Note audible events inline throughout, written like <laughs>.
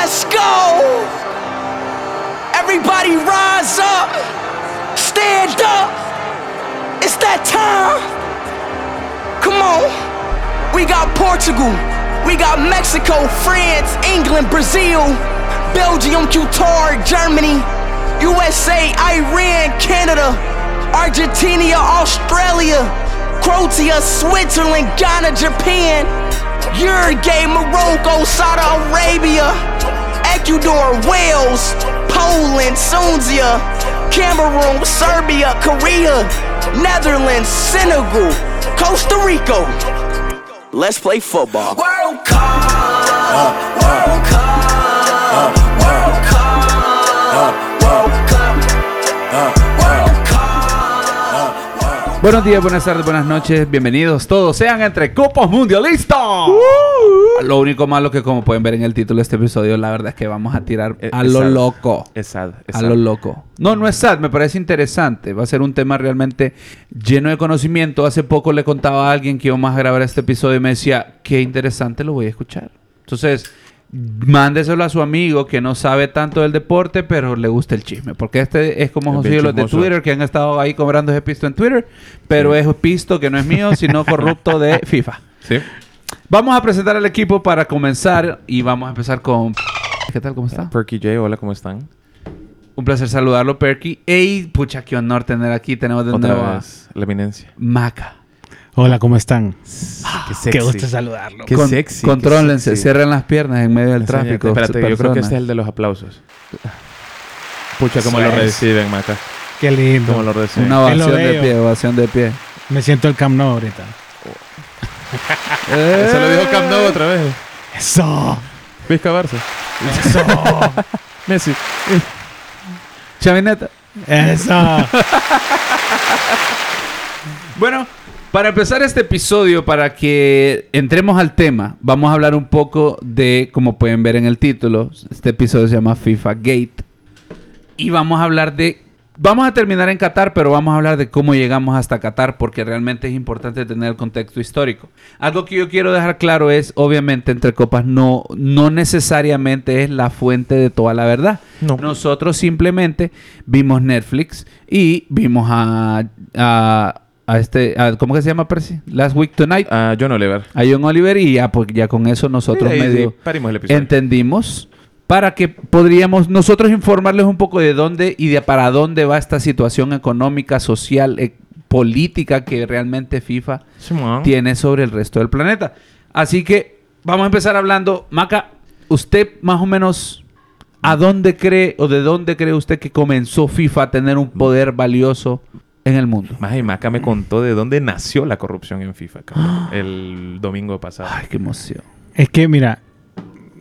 Let's go! Everybody rise up! Stand up! It's that time! Come on! We got Portugal, we got Mexico, France, England, Brazil, Belgium, Qatar, Germany, USA, Iran, Canada, Argentina, Australia, Croatia, Switzerland, Ghana, Japan, Uruguay, Morocco, Saudi Arabia, Ecuador, Wales, Poland, Sunzia, Cameroon, Serbia, Korea, Netherlands, Senegal, Costa Rica. Let's play football. World Cup, World Cup, Buenos días, buenas tardes, buenas noches, bienvenidos todos, sean entre copos mundialistas. Lo único malo que como pueden ver en el título de este episodio, la verdad es que vamos a tirar Eh, a es lo sad. loco. Es sad, es A sad. lo loco. No, no es sad, me parece interesante. Va a ser un tema realmente lleno de conocimiento. Hace poco le contaba a alguien que íbamos a grabar este episodio y me decía, qué interesante, lo voy a escuchar. Entonces, mándeselo a su amigo que no sabe tanto del deporte, pero le gusta el chisme. Porque este es como José los de. Twitter que han estado ahí cobrando ese pisto en Twitter, pero es pisto que no es mío, sino <laughs> corrupto de FIFA. Sí. Vamos a presentar al equipo para comenzar y vamos a empezar con... ¿Qué tal? ¿Cómo está? Perky J, hola, ¿cómo están? Un placer saludarlo, Perky. Ey, pucha, qué honor tener aquí. Tenemos de Otra nuevo vez, la eminencia. Maca. Hola, ¿cómo están? Qué sexy. Qué gusto saludarlo. Qué Con- sexy, qué Contrólense, sexy. cierren las piernas en medio del tráfico. Espérate, yo creo que este es el de los aplausos. Pucha, cómo Eso lo es. reciben, Maca. Qué lindo. Cómo lo reciben. Una ovación de pie, ovación de pie. Me siento el Camp Nou ahorita. Eso lo dijo Camp Nou otra vez. ¡Eso! Vizca Barça. ¡Eso! <laughs> Messi. Chavineta. ¡Eso! <laughs> Bueno, para empezar este episodio, para que entremos al tema, vamos a hablar un poco de, como pueden ver en el título, este episodio se llama FIFA Gate. Y vamos a hablar de... Vamos a terminar en Qatar, pero vamos a hablar de cómo llegamos hasta Qatar, porque realmente es importante tener el contexto histórico. Algo que yo quiero dejar claro es, obviamente, entre copas no, no necesariamente es la fuente de toda la verdad. No. Nosotros simplemente vimos Netflix y vimos a, a, a este, a- ¿cómo que se llama Percy? Last Week Tonight. Ah, John Oliver. A John Oliver y ya, pues, ya con eso nosotros Sí, medio sí, entendimos para que podríamos nosotros informarles un poco de dónde y de para dónde va esta situación económica, social, eh, política que realmente FIFA tiene sobre el resto del planeta. Así que vamos a empezar hablando. Maca, usted más o menos, ¿a dónde cree o de dónde cree usted que comenzó FIFA a tener un poder valioso en el mundo? Más y Maca me contó de dónde nació la corrupción en FIFA, cabrón, <gasps> el domingo pasado. Ay, qué emoción. Es que, mira,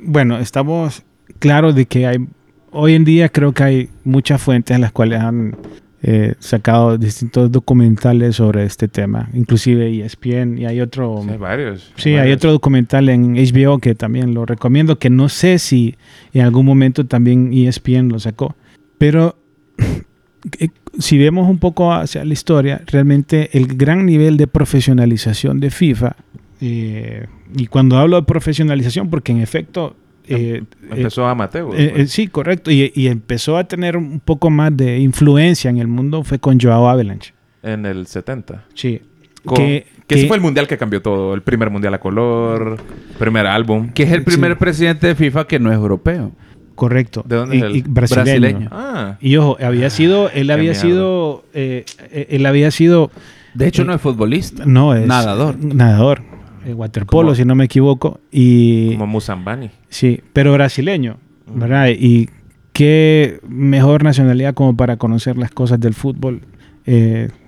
bueno, estamos claros de que hay, hoy en día creo que hay muchas fuentes en las cuales han eh, sacado distintos documentales sobre este tema, inclusive ESPN y hay otro... Sí, hay varios. Sí, hay varios. otro documental en HBO que también lo recomiendo, que no sé si en algún momento también ESPN lo sacó. Pero <clears throat> eh, si vemos un poco hacia la historia, realmente el gran nivel de profesionalización de FIFA, eh, y cuando hablo de profesionalización, porque en efecto... eh, Empezó amateur. eh, eh, pues. sí, correcto, y, y empezó a tener un poco más de influencia en el mundo fue con Joao Avalanche. En el 70. Sí. Con- Que- que, que- ese fue el mundial que cambió todo. El primer mundial a color, primer álbum. Que es el Sí. primer presidente de FIFA que no es europeo. Correcto. ¿De dónde Y- es él? y brasileño. Brasileño. Ah, Y ojo, había sido, él Qué había sido, eh, él había sido, De hecho, Eh, no es futbolista. no es Nadador. nadador, eh, waterpolo Como- si no me equivoco, y como Musambani. sí, pero brasileño, Ujú. ¿verdad? Y qué mejor nacionalidad como para conocer las cosas del fútbol.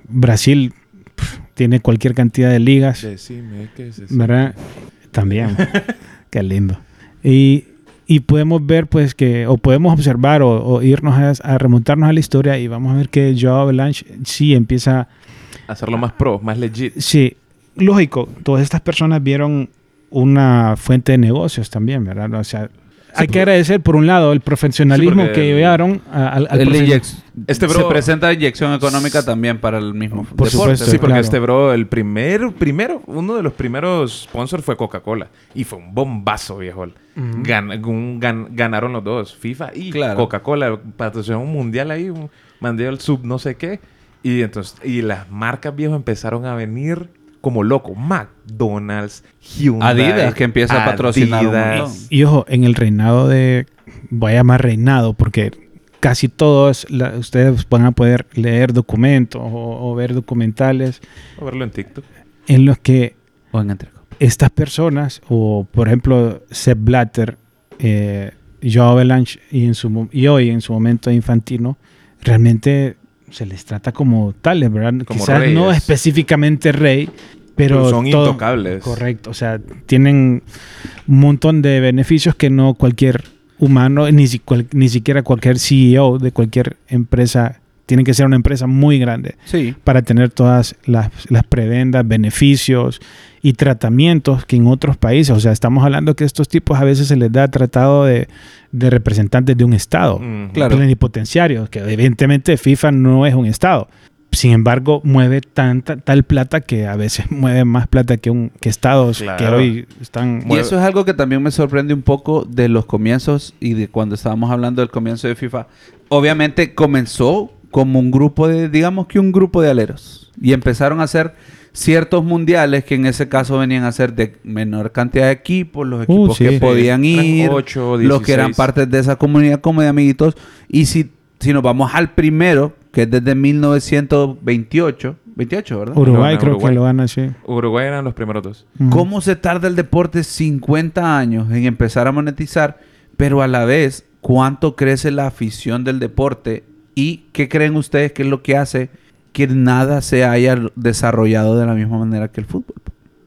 Brasil tiene cualquier cantidad de ligas, Decime que se ¿verdad? También, <laughs> qué lindo. Y, y podemos ver, pues, que, o podemos observar o, o irnos a, a remontarnos a la historia y vamos a ver que Joao Avalanche sí empieza, Hacerlo más pro, más legit. sí, lógico, todas estas personas vieron una fuente de negocios también, ¿verdad? O sea, hay que agradecer, por un lado, el profesionalismo Sí, que el- llevaron a- al, al El Este se bro- presenta inyección económica también para el mismo Por deporte. supuesto. Sí, porque claro. este bro, el primer, primero, uno de los primeros sponsors fue Coca-Cola. Y fue un bombazo, viejo. Gan- un gan- ganaron los dos, FIFA y Claro. Coca-Cola. Patrocinó un mundial ahí, un mundial sub no sé qué. Y entonces, y las marcas, viejo, empezaron a venir como loco. McDonald's, Hyundai. Adidas, que empieza a patrocinar un Adidas. montón. Y ojo, en el reinado de. Voy a llamar reinado porque casi todos la- ustedes van a poder leer documentos o, o ver documentales a verlo en TikTok. en los que O en estas personas, o por ejemplo Sepp Blatter, eh, Joao Avalanche y, en su, mo- y hoy en su momento Infantino, realmente se les trata como tales, ¿verdad? Como Quizás no reyes. específicamente rey, pero, Pero son todo- intocables. Correcto, o sea, tienen un montón de beneficios que no cualquier humano, ni, si- cual- ni siquiera cualquier CEO de cualquier empresa, tiene que ser una empresa muy grande Sí. para tener todas las, las prebendas, beneficios y tratamientos que en otros países, o sea, estamos hablando que estos tipos a veces se les da tratado de, de representantes de un Estado, Ujú. Claro. plenipotenciarios, que evidentemente FIFA no es un Estado. Sin embargo, mueve tanta tal plata que a veces <laughs> mueve más plata que un que estados que hoy están Y eso es algo que también me sorprende un poco de los comienzos y de cuando estábamos hablando del comienzo de FIFA. Obviamente comenzó como un grupo de, digamos que un grupo de aleros. Y empezaron a hacer ciertos mundiales que en ese caso venían a ser de menor cantidad de equipos, los Uh, equipos sí. que podían ir, los que eran 16. parte de esa comunidad como de amiguitos. Y si, si nos vamos al primero, que es desde 1928, 28, ¿verdad? Uruguay No, no, creo Uruguay. que lo gana así. Uruguay eran los primeros dos. ¿Cómo se tarda el deporte 50 años en empezar a monetizar? Pero a la vez, ¿cuánto crece la afición del deporte? ¿Y qué creen ustedes que es lo que hace que nada se haya desarrollado de la misma manera que el fútbol?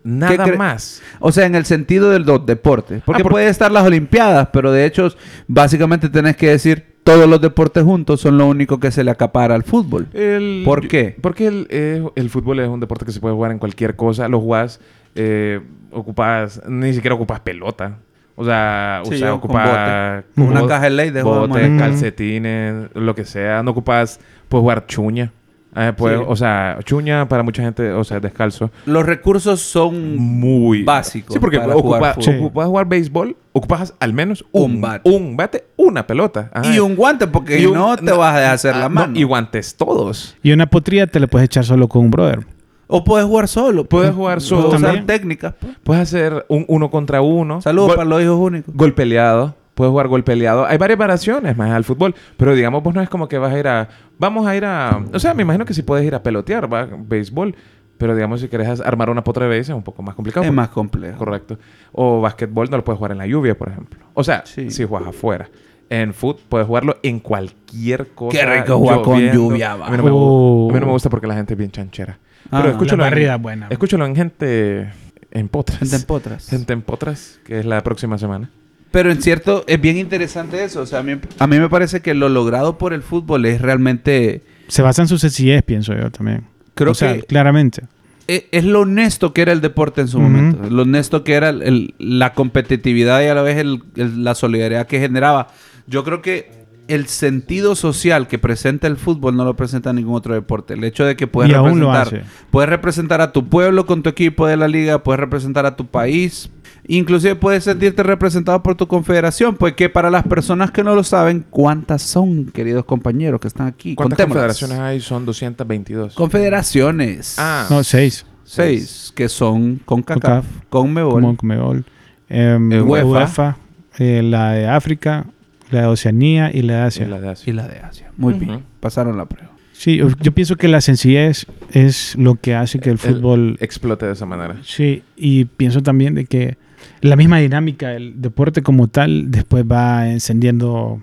Nada más. O sea, en el sentido del do- deporte. Porque Ah, porque- puede estar las Olimpiadas, pero de hecho, básicamente tenés que decir, todos los deportes juntos son lo único que se le acapara al fútbol. El- ¿Por qué? Porque el, eh, el fútbol es un deporte que se puede jugar en cualquier cosa. Lo jugás, eh, ocupas, ni siquiera ocupas pelota. O sea, Sí, o sea, con ocupas bote. Una bote, caja de ley de bote, calcetines, lo que sea. No ocupas, puedes jugar chuña. Eh, Sí. O sea, chuña para mucha gente, o sea, descalzo. Los recursos son Muy básicos Sí, porque para ocupa- jugar fútbol. ocupas jugar béisbol, ocupas al menos Un un, bate. un bate, una pelota. Ajá. Y un guante, porque un- no te vas a dejar hacer ah, la no, mano. y guantes todos. Y una potría te la puedes echar solo con un brother. O puedes jugar solo. Puedes pues. jugar Puedes solo. usar También. técnicas. pues. Puedes hacer un uno contra uno. Saludos Gol- para los hijos únicos. Gol peleado. Puedes jugar gol peleado. Hay varias variaciones más al fútbol. Pero digamos, vos no es como que vas a ir a... Vamos a ir a... O sea, me imagino que sí puedes ir a pelotear, va, béisbol. Pero digamos, si quieres armar una potra de base es un poco más complicado. Es porque- más complejo. Correcto. O básquetbol no lo puedes jugar en la lluvia, por ejemplo. O sea, Sí. si juegas afuera. En foot puedes jugarlo en cualquier cosa. Qué rico jugar con lluvia, va. A mí, no me, gu- Oh. a mí no me gusta porque la gente es bien chanchera. Ah, Pero escúchalo la en- barrida es buena. Escúchalo en gente en potras. Gente en potras. Gente en potras, que es la próxima semana. Pero en cierto, es bien interesante eso. O sea, a mí, a mí me parece que lo logrado por el fútbol es realmente... Se basa en su sencillez, pienso yo también. Creo O sea, que- claramente. e- Es lo honesto que era el deporte en su momento. Lo honesto que era el- el- la competitividad y a la vez el- el- la solidaridad que generaba. Yo creo que el sentido social que presenta el fútbol no lo presenta ningún otro deporte. El hecho de que puedes Y representar, puedes representar a tu pueblo con tu equipo de la liga, puedes representar a tu país, inclusive puedes sentirte representado por tu confederación, pues que para las personas que no lo saben, ¿cuántas son, queridos compañeros que están aquí? ¿Cuántas Contémoslas. confederaciones hay? Son 222. Confederaciones. Ah. No, seis. Seis, que son CONCACAF, CONCACAF, CONMEBOL, Como Conmebol. Em, Eh, UEFA. UEFA. eh, la de África, la de Oceanía y la de Asia. Y la de Asia. y la de Asia. Muy bien, pasaron la prueba. Sí, yo- yo pienso que la sencillez es lo que hace que el fútbol... explote de esa manera. Sí, y pienso también de que la misma dinámica del deporte como tal después va encendiendo,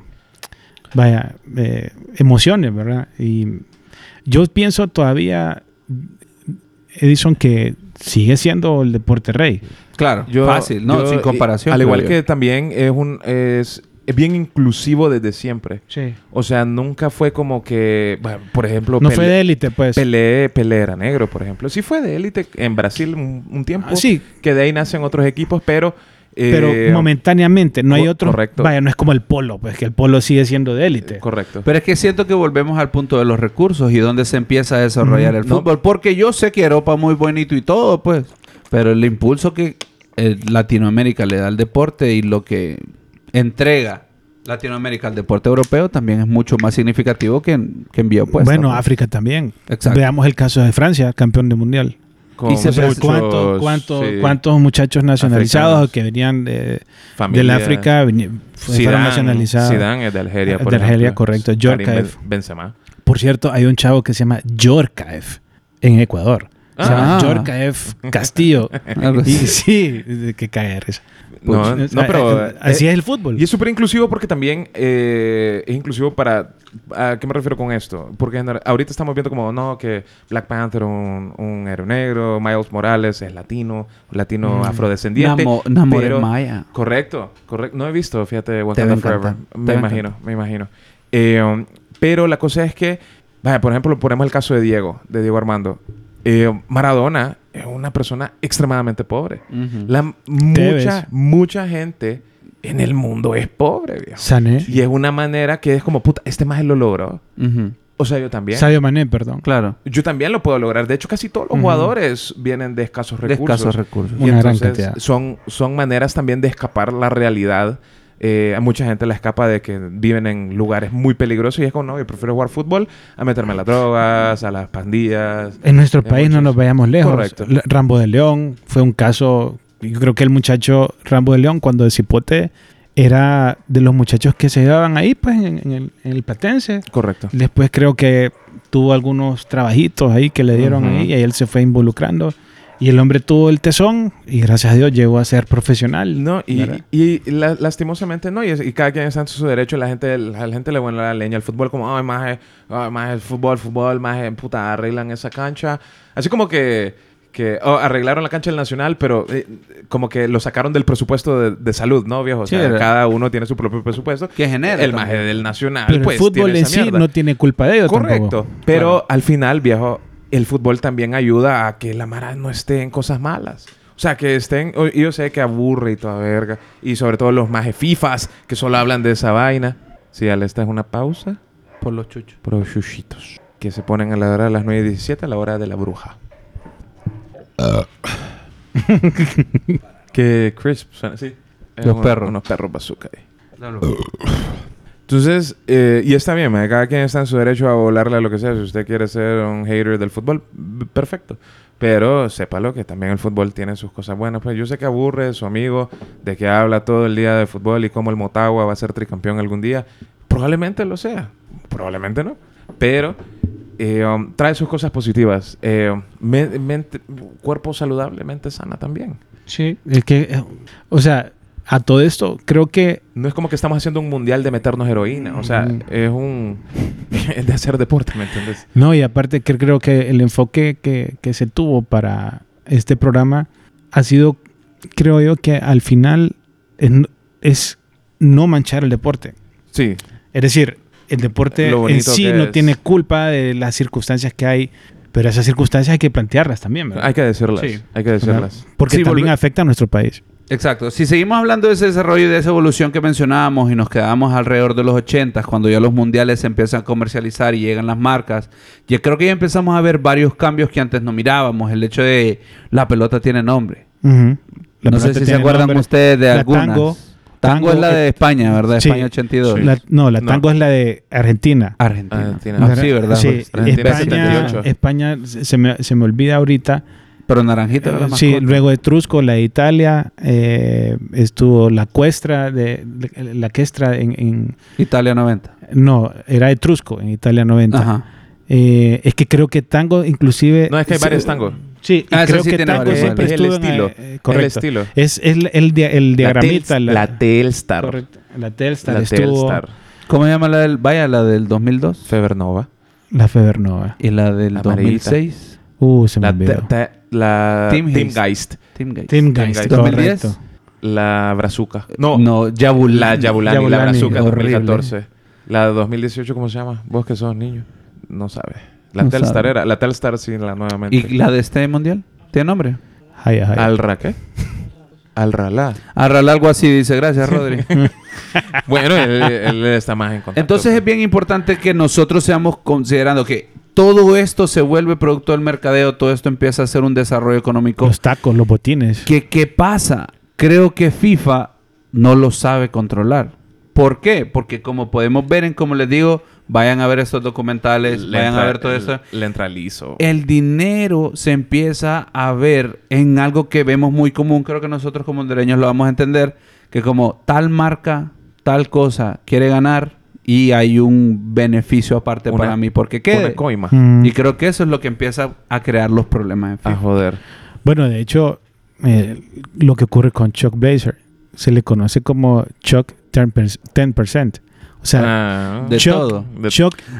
vaya, eh, emociones, ¿verdad? Y yo pienso todavía, Edison, que sigue siendo el deporte rey. Claro, Yo- fácil, ¿no? yo, Sin comparación. Al igual yo. que también es un es, es bien inclusivo desde siempre. Sí. O sea, nunca fue como que, bueno, por ejemplo, No Pelé- fue de élite, pues. Pelé, Pelé era negro, por ejemplo. Sí fue de élite en Brasil un, un tiempo. Ah, sí. Que de ahí nacen otros equipos, pero Pero Eh, momentáneamente, no hay otro. correcto. Vaya, no es como el polo, pues que el polo sigue siendo de élite. Correcto. Pero es que siento que volvemos al punto de los recursos y dónde se empieza a desarrollar Mm, el no. fútbol. Porque yo sé que Europa es muy bonito y todo, pues. Pero el impulso que eh, Latinoamérica le da al deporte y lo que entrega Latinoamérica al deporte europeo también es mucho más significativo que, en- que envió pues. bueno, África también. Exacto. Veamos el caso de Francia, campeón del mundial. Con y se- muchos, ¿cuántos, cuántos, sí, cuántos muchachos nacionalizados Africanos. que venían de, del África fueron Zidane, nacionalizados? Zidane es de Algeria, por De ejemplo. correcto. Ben- Benzema. Por cierto, hay un chavo que se llama Djorkaeff en Ecuador. Se llama Ah. Djorkaeff Castillo. <laughs> Y así. sí, que cae de risa. No, O no, pero... eh, así eh, es el fútbol. Y es súper inclusivo porque también eh, es inclusivo para... ¿A qué me refiero con esto? Porque ahorita estamos viendo como, no, que Black Panther, un, un héroe negro, Miles Morales es latino, latino Mm. afrodescendiente. Namo- Namor pero- es maya. Correcto, correcto. No he visto, fíjate, Te Wakanda Forever. Me imagino, me imagino. Eh, pero la cosa es que, vaya, por ejemplo, ponemos el caso de Diego, de Diego Armando. Eh, Maradona es una persona extremadamente pobre. La, mucha, mucha gente en el mundo es pobre, viejo. Sané. Y es una manera que es como, puta, este más lo logró. O sea, yo también. Sadio Mané, perdón. Claro. Yo también lo puedo lograr. De hecho, casi todos los jugadores vienen de escasos De recursos. escasos recursos. Y Una gran entonces cantidad. Son, son maneras también de escapar la realidad. Eh, a mucha gente la escapa de que viven en lugares muy peligrosos y es como, no, yo prefiero jugar fútbol a meterme a las drogas, a las pandillas. En nuestro país no nos vayamos lejos. Correcto. Rambo de León fue un caso. Yo creo que el muchacho Rambo de León, cuando de Cipote, era de los muchachos que se llevaban ahí, pues, en, en el, en el Platense. Correcto. Después creo que tuvo algunos trabajitos ahí que le dieron Ujú. ahí y ahí él se fue involucrando. Y el hombre tuvo el tesón y gracias a Dios llegó a ser profesional. No, y, y la- lastimosamente no, y, es- y cada quien está en su derecho, la gente, la, gente le vuelve la leña al fútbol como, ay, más, más el fútbol, fútbol, más puta, arreglan esa cancha. Así como que, que oh, arreglaron la cancha del Nacional, pero eh, como que lo sacaron del presupuesto de, de salud, ¿no, viejo? O sea, cada uno tiene su propio presupuesto. Que genera El maje del Nacional, Pero pues, el fútbol tiene en esa sí mierda. no tiene culpa de ello Correcto. tampoco. Pero Claro. al final, viejo, el fútbol también ayuda a que la Mara no esté en cosas malas. O sea, que estén... Yo sé que aburre y toda verga. Y sobre todo los majes FIFAs que solo hablan de esa vaina. Sí, Ale, esta es una pausa Por los chuchos. por los chuchitos. Que se ponen a la hora de las 9 y 17 a la hora de la bruja. <laughs> que crisp suena así. Los perros. Unos perros bazooka ahí. <laughs> Entonces, eh, y está bien, mae, cada quien está en su derecho a volarle a lo que sea. Si usted quiere ser un hater del fútbol, perfecto. Pero sépalo que también el fútbol tiene sus cosas buenas. Pues yo sé que aburre su amigo de que habla todo el día de fútbol y cómo el Motagua va a ser tricampeón algún día. Probablemente lo sea. Probablemente no. Pero eh, um, trae sus cosas positivas. Eh, cuerpo saludable, mente sana también. Sí, es que, eh, o sea, a todo esto, creo que No es como que estamos haciendo un mundial de meternos heroína. O sea, Mm. es un... es <laughs> de hacer deporte, ¿me entiendes? No, y aparte que creo que el enfoque que, que se tuvo para este programa ha sido, creo yo, que al final es, es no manchar el deporte. Sí. Es decir, el deporte en sí no es. tiene culpa de las circunstancias que hay, pero esas circunstancias hay que plantearlas también, ¿verdad? Hay que decirlas. Sí. Hay que decirlas. Porque Sí, también afecta a nuestro país. Exacto. Si seguimos hablando de ese desarrollo y de esa evolución que mencionábamos y nos quedamos alrededor de los 80, cuando ya los mundiales se empiezan a comercializar y llegan las marcas, yo creo que ya empezamos a ver varios cambios que antes no mirábamos. El hecho de la pelota tiene nombre. No sé si se acuerdan nombre. ustedes de La algunas. tango. Tango, es la de España, ¿verdad? Sí. España 82. Sí. La- no, la No. tango es la de Argentina. Argentina. Argentina. Ah, sí, ¿verdad? Sí, Argentina España, 78. España se se me, se me olvida ahorita. Pero Naranjita era la sí, luego Etrusco, la de Italia, eh, estuvo la Cuestra, de, de- la Questra en, en- Italia 90. No, era Etrusco en Italia 90. Ajá. Eh, es que creo que tango inclusive... No, es que hay varios tangos. Sí, y Ah, creo sí que tiene tango siempre Es el en, estilo. eh, correcto. El estilo. Es, es el, el, el diagramita. La, La, Tel- la Telstar. correcto. La Telstar La estuvo... Telstar. ¿Cómo se llama la del... Vaya, la del 2002? Febernova. La Febernova. Y la del Amarillita. 2006. Uh, se me La, olvidó. te- te- la Team. Teamgeist. Team Gates. Team Team Geist, Geist. 2010. correcto. La Brazuca. No, No, Yabul. la Yabulani, la Yabulani, Brazuca horrible. 2014. La de 2018, ¿cómo se llama? Vos que sos niño. No sabes. La No Telstar sabe. era. La Telstar sí, la nuevamente. ¿Y la de este mundial? ¿Tiene nombre? Ay, ay. ¿Al Raque? Al Ralá. Arral algo así, dice. Gracias, Rodri. <laughs> bueno, él, él está más en contacto. Entonces es bien importante que nosotros seamos considerando que todo esto se vuelve producto del mercadeo, todo esto empieza a ser un desarrollo económico. Los tacos, los botines. ¿Qué, ¿Qué pasa? Creo que FIFA no lo sabe controlar. ¿Por qué? Porque como podemos ver en, como les digo, vayan a ver estos documentales, Le vayan entra- a ver todo el- eso. Le entra liso. El dinero se empieza a ver en algo que vemos muy común, creo que nosotros como hondureños lo vamos a entender, que como tal marca, tal cosa quiere ganar y hay un beneficio aparte Una- para mí porque Una quede. coima. Mm. Y creo que eso es lo que empieza a crear los problemas en A joder. Bueno, de hecho, eh, lo que ocurre con Chuck Blazer se le conoce como Chuck 10%. 10%. O sea, Ah, de todo.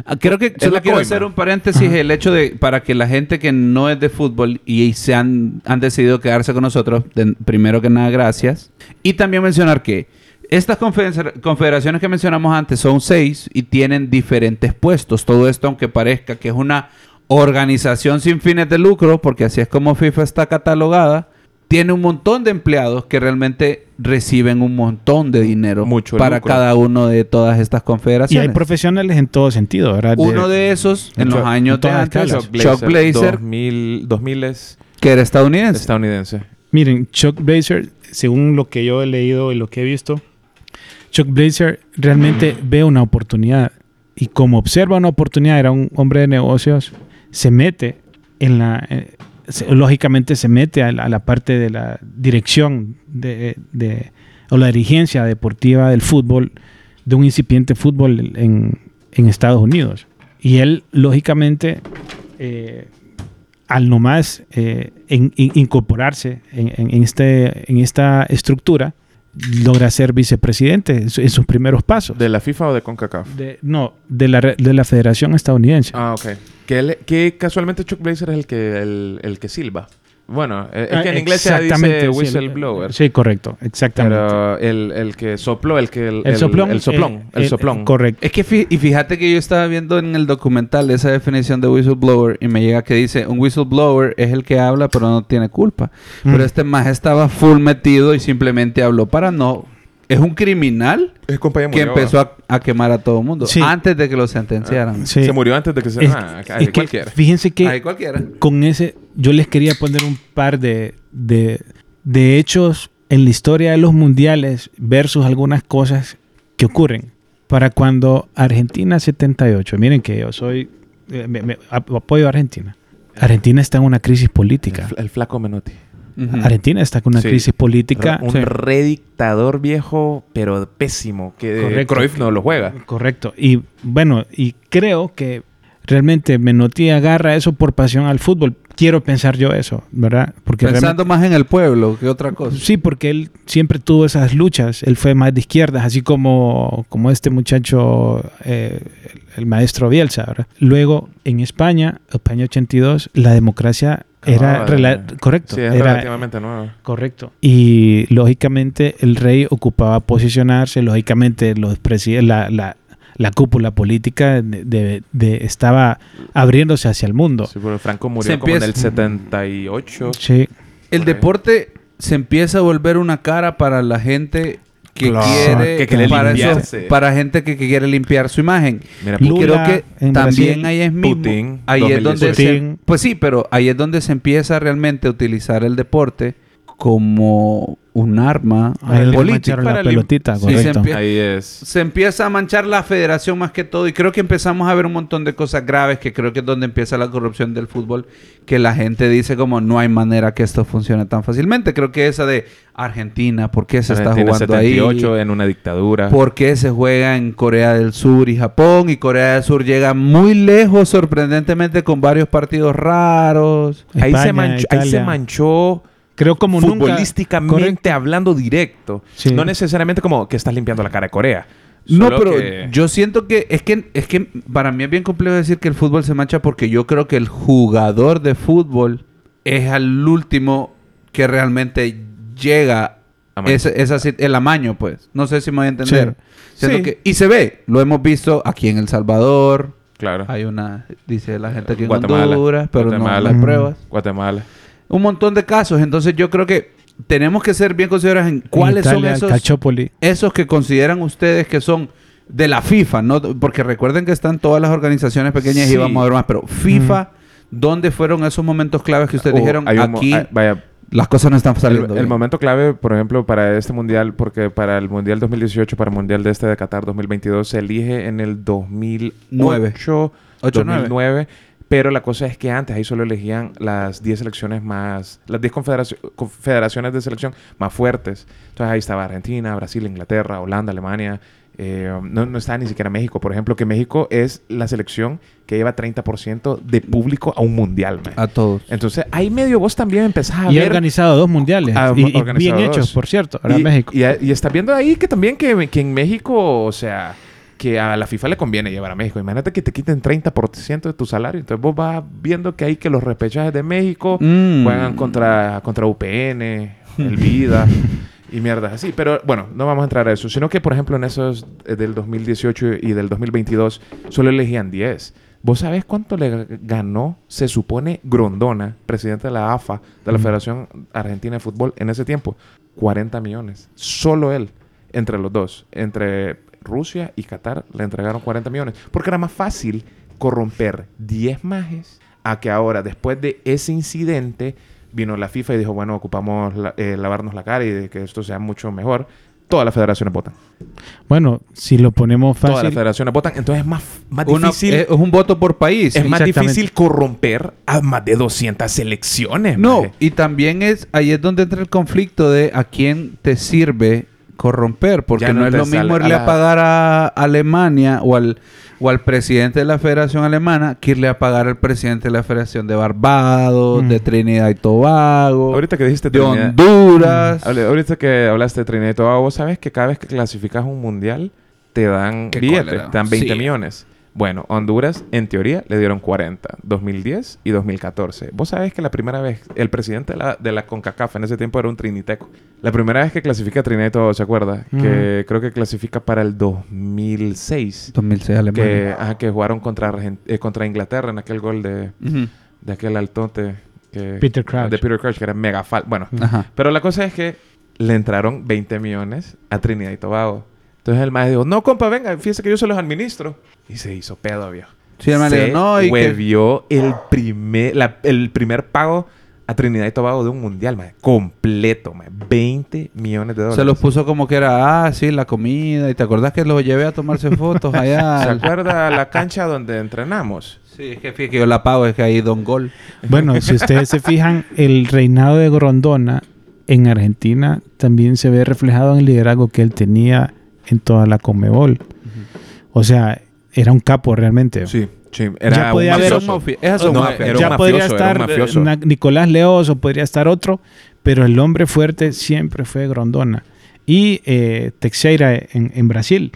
Ah, Creo que solo quiero coima. hacer un paréntesis, Ajá. el hecho de para que la gente que no es de fútbol y se han, han decidido quedarse con nosotros, de- primero que nada, gracias. Y también mencionar que estas confeder- confederaciones que mencionamos antes son seis y tienen diferentes puestos. Todo esto, aunque parezca que es una organización sin fines de lucro, porque así es como FIFA está catalogada, tiene un montón de empleados que realmente reciben un montón de dinero Mucho para lucro. cada uno de todas estas y confederaciones. hay profesionales en todo sentido, ¿verdad? Uno de esos, en Chuck- los años de todas antes, escalas. Chuck Blazer, 2000, 2000 es que era estadounidense. estadounidense. Miren, Chuck Blazer, según lo que yo he leído y lo que he visto, Chuck Blazer realmente ve una oportunidad. Y como observa una oportunidad, era un hombre de negocios, se mete en la... eh, se- lógicamente se mete a la, a la parte de la dirección de, de- o la dirigencia deportiva del fútbol, de un incipiente fútbol en, en Estados Unidos. Y él, lógicamente, eh, al nomás eh, en- incorporarse en- en este, en esta estructura, logra ser vicepresidente en, su- en sus primeros pasos. ¿De la FIFA o de CONCACAF? De- no, de la, de la Federación Estadounidense. Ah, ok. Que, él- que casualmente Chuck Blazer es el que, el, el que silba. Bueno, eh, es que en Ah, inglés se exactamente, dice sí, whistleblower. Sí, correcto, exactamente. Pero el, el que sopló, el que... El, el soplón. El soplón. eh, el eh, soplón. correcto. Es que fí- y fíjate que yo estaba viendo en el documental esa definición de whistleblower y me llega que dice un whistleblower es el que habla pero no tiene culpa. Mm. Pero este más estaba full metido y simplemente habló para no. Es un criminal Es que empezó a, a quemar a todo el mundo Sí. antes de que lo sentenciaran. Sí. Se murió antes de que se... Es- ah, es que cualquiera. fíjense que cualquiera. con ese, yo les quería poner un par de, de, de hechos en la historia de los mundiales versus algunas cosas que ocurren. Para cuando Argentina 78, miren que yo soy, eh, me- me- ap- apoyo a Argentina. Argentina está en una crisis política. El, el flaco Menotti. Argentina está con una Sí. crisis política. un sí. redictador viejo, pero pésimo. Que Correcto. Cruyff no lo juega. Correcto. Y bueno, y creo que realmente Menotti agarra eso por pasión al fútbol. Quiero pensar yo eso, ¿verdad? Porque Pensando más en el pueblo que otra cosa. Sí, porque él siempre tuvo esas luchas. Él fue más de izquierdas, así como, como este muchacho, eh, el, el maestro Bielsa. ¿verdad? Luego, en España, España 82, la democracia era... Ah, correcto. Sí, es era- relativamente nuevo. Correcto. Y lógicamente el rey ocupaba posicionarse, lógicamente los la, la, la cúpula política de, de- de- estaba abriéndose hacia el mundo. Sí, pero Franco murió Se como en el empieza- 78. Sí. El deporte se empieza a volver una cara para la gente que Claro, quiere que quiere para, eso- para gente que, que quiere limpiar su imagen. Mira, Y Lula creo que también Brasil, ahí es mismo. Putin, ahí es donde 2018. se, Putin. pues sí, pero ahí es donde se empieza realmente a utilizar el deporte como un arma Ahí para la pelotita, Sí, se empie- Ahí es. se empieza a manchar la federación más que todo y creo que empezamos a ver un montón de cosas graves que creo que es donde empieza la corrupción del fútbol que la gente dice como no hay manera que esto funcione tan fácilmente creo que esa de Argentina ¿por qué se Argentina está jugando 78 ahí? en una dictadura. ¿Por qué se juega en Corea del Sur y Japón? Y Corea del Sur llega muy lejos, sorprendentemente, con varios partidos raros. ahí, se manchó, ahí se manchó Creo como futbolísticamente hablando directo. Sí. No necesariamente como que estás limpiando la cara de Corea. No, pero que- yo siento que es que es que para mí es bien complejo decir que el fútbol se mancha porque yo creo que el jugador de fútbol es al último que realmente llega esa sit- el amaño, pues. No sé si me voy a entender. Sí. Que- y se ve, lo hemos visto aquí en El Salvador. Claro. Hay una, dice la gente aquí en Guatemala. Honduras, pero no- Guatemala. no hay pruebas. Guatemala. Un montón de casos. Entonces yo creo que tenemos que ser bien considerados en cuáles En son Italia, el esos, esos que consideran ustedes que son de la FIFA, ¿no? Porque recuerden que están todas las organizaciones pequeñas y vamos a ver más, pero FIFA, ¿dónde fueron esos momentos claves que ustedes Oh, dijeron aquí ah, vaya, las cosas no están el, saliendo? el bien"? momento clave, por ejemplo, para este mundial, porque para el mundial 2018, para el mundial de este de Qatar 2022, se elige en el 2008, Ocho, nueve. 2009. Pero la cosa es que antes ahí solo elegían las 10 selecciones más, las 10 confederacio- confederaciones de selección más fuertes. Entonces ahí estaba Argentina, Brasil, Inglaterra, Holanda, Alemania. eh, no, no estaba ni siquiera México, por ejemplo, que México es la selección que lleva 30% de público a un mundial. man. A todos. Entonces ahí medio vos también empezás a Y ver organizado dos mundiales. Ah, y, y bien hechos, por cierto. Ahora y, México. Y, y está viendo ahí que también que, que en México, o sea, que a la FIFA le conviene llevar a México. Imagínate que te quiten 30% de tu salario. Entonces vos vas viendo que hay que los repechajes de México Mm. juegan contra, contra UPN, el Vida y mierdas así. Pero bueno, no vamos a entrar a eso. Sino que, por ejemplo, en esos eh, del 2018 y del 2022 solo elegían 10. ¿Vos sabés cuánto le ganó, se supone, Grondona, presidente de la AFA, de la Ujú. Federación Argentina de Fútbol, en ese tiempo? 40 millones. Solo él, entre los dos. Entre Rusia y Qatar le entregaron 40 millones. Porque era más fácil corromper 10 majes a que ahora, después de ese incidente, vino la FIFA y dijo, bueno, ocupamos la- eh, lavarnos la cara y de que esto sea mucho mejor. Todas las federaciones votan. Bueno, si lo ponemos Todas las fácil. federaciones votan. Entonces es más, más Una- difícil. es un voto por país. es más difícil corromper a más de 200 selecciones. No, maje. y también es ahí es donde entra el conflicto de a quién te sirve corromper, porque Ya no, no es lo mismo a irle a pagar a Alemania o al o al presidente de la Federación Alemana que irle a pagar al presidente de la Federación de Barbados, Mm. de Trinidad y Tobago, Ahorita que dijiste de Trinidad- Honduras. Hable- Ahorita que hablaste de Trinidad y Tobago, vos sabes que cada vez que clasificas un mundial te dan billetes, te dan 20 Sí. millones. Bueno, Honduras en teoría le dieron 40, 2010 y 2014. Vos sabés que la primera vez, el presidente de la, de la CONCACAF en ese tiempo era un triniteco. La primera vez que clasifica a Trinidad y Tobago, ¿se acuerda? Que creo que clasifica para el 2006. 2006 Alemania. Que, ajá, que jugaron contra, eh, contra Inglaterra en aquel gol de, de aquel altote. Que, Peter Crouch. De Peter Crouch, que era mega fal. Bueno, Ajá. pero la cosa es que le entraron 20 millones a Trinidad y Tobago. Entonces el maestro dijo, no, compa, venga, fíjese que yo se los administro. Y se hizo pedo, viejo. Sí, el se no, y que- huevió el primer, la- el primer pago a Trinidad y Tobago de un mundial, man. Completo, man. 20 millones de dólares. se los puso como que era, ah, sí, la comida. ¿Y te acordás que los llevé a tomarse fotos allá? <laughs> ¿Se acuerda la cancha donde entrenamos? Sí, es que fíjate que yo la pago, es que ahí Don Gol. Bueno, si ustedes se fijan, el reinado de Grondona en Argentina también se ve reflejado en el liderazgo que él tenía en toda la Comebol. O sea, era un capo realmente. Sí, sí. Ya podía un haber- son No, era un ya mafioso, podría era un estar eh, Nicolás Leos o podría estar otro, pero el hombre fuerte siempre fue Grondona. Y eh, Teixeira en, en Brasil.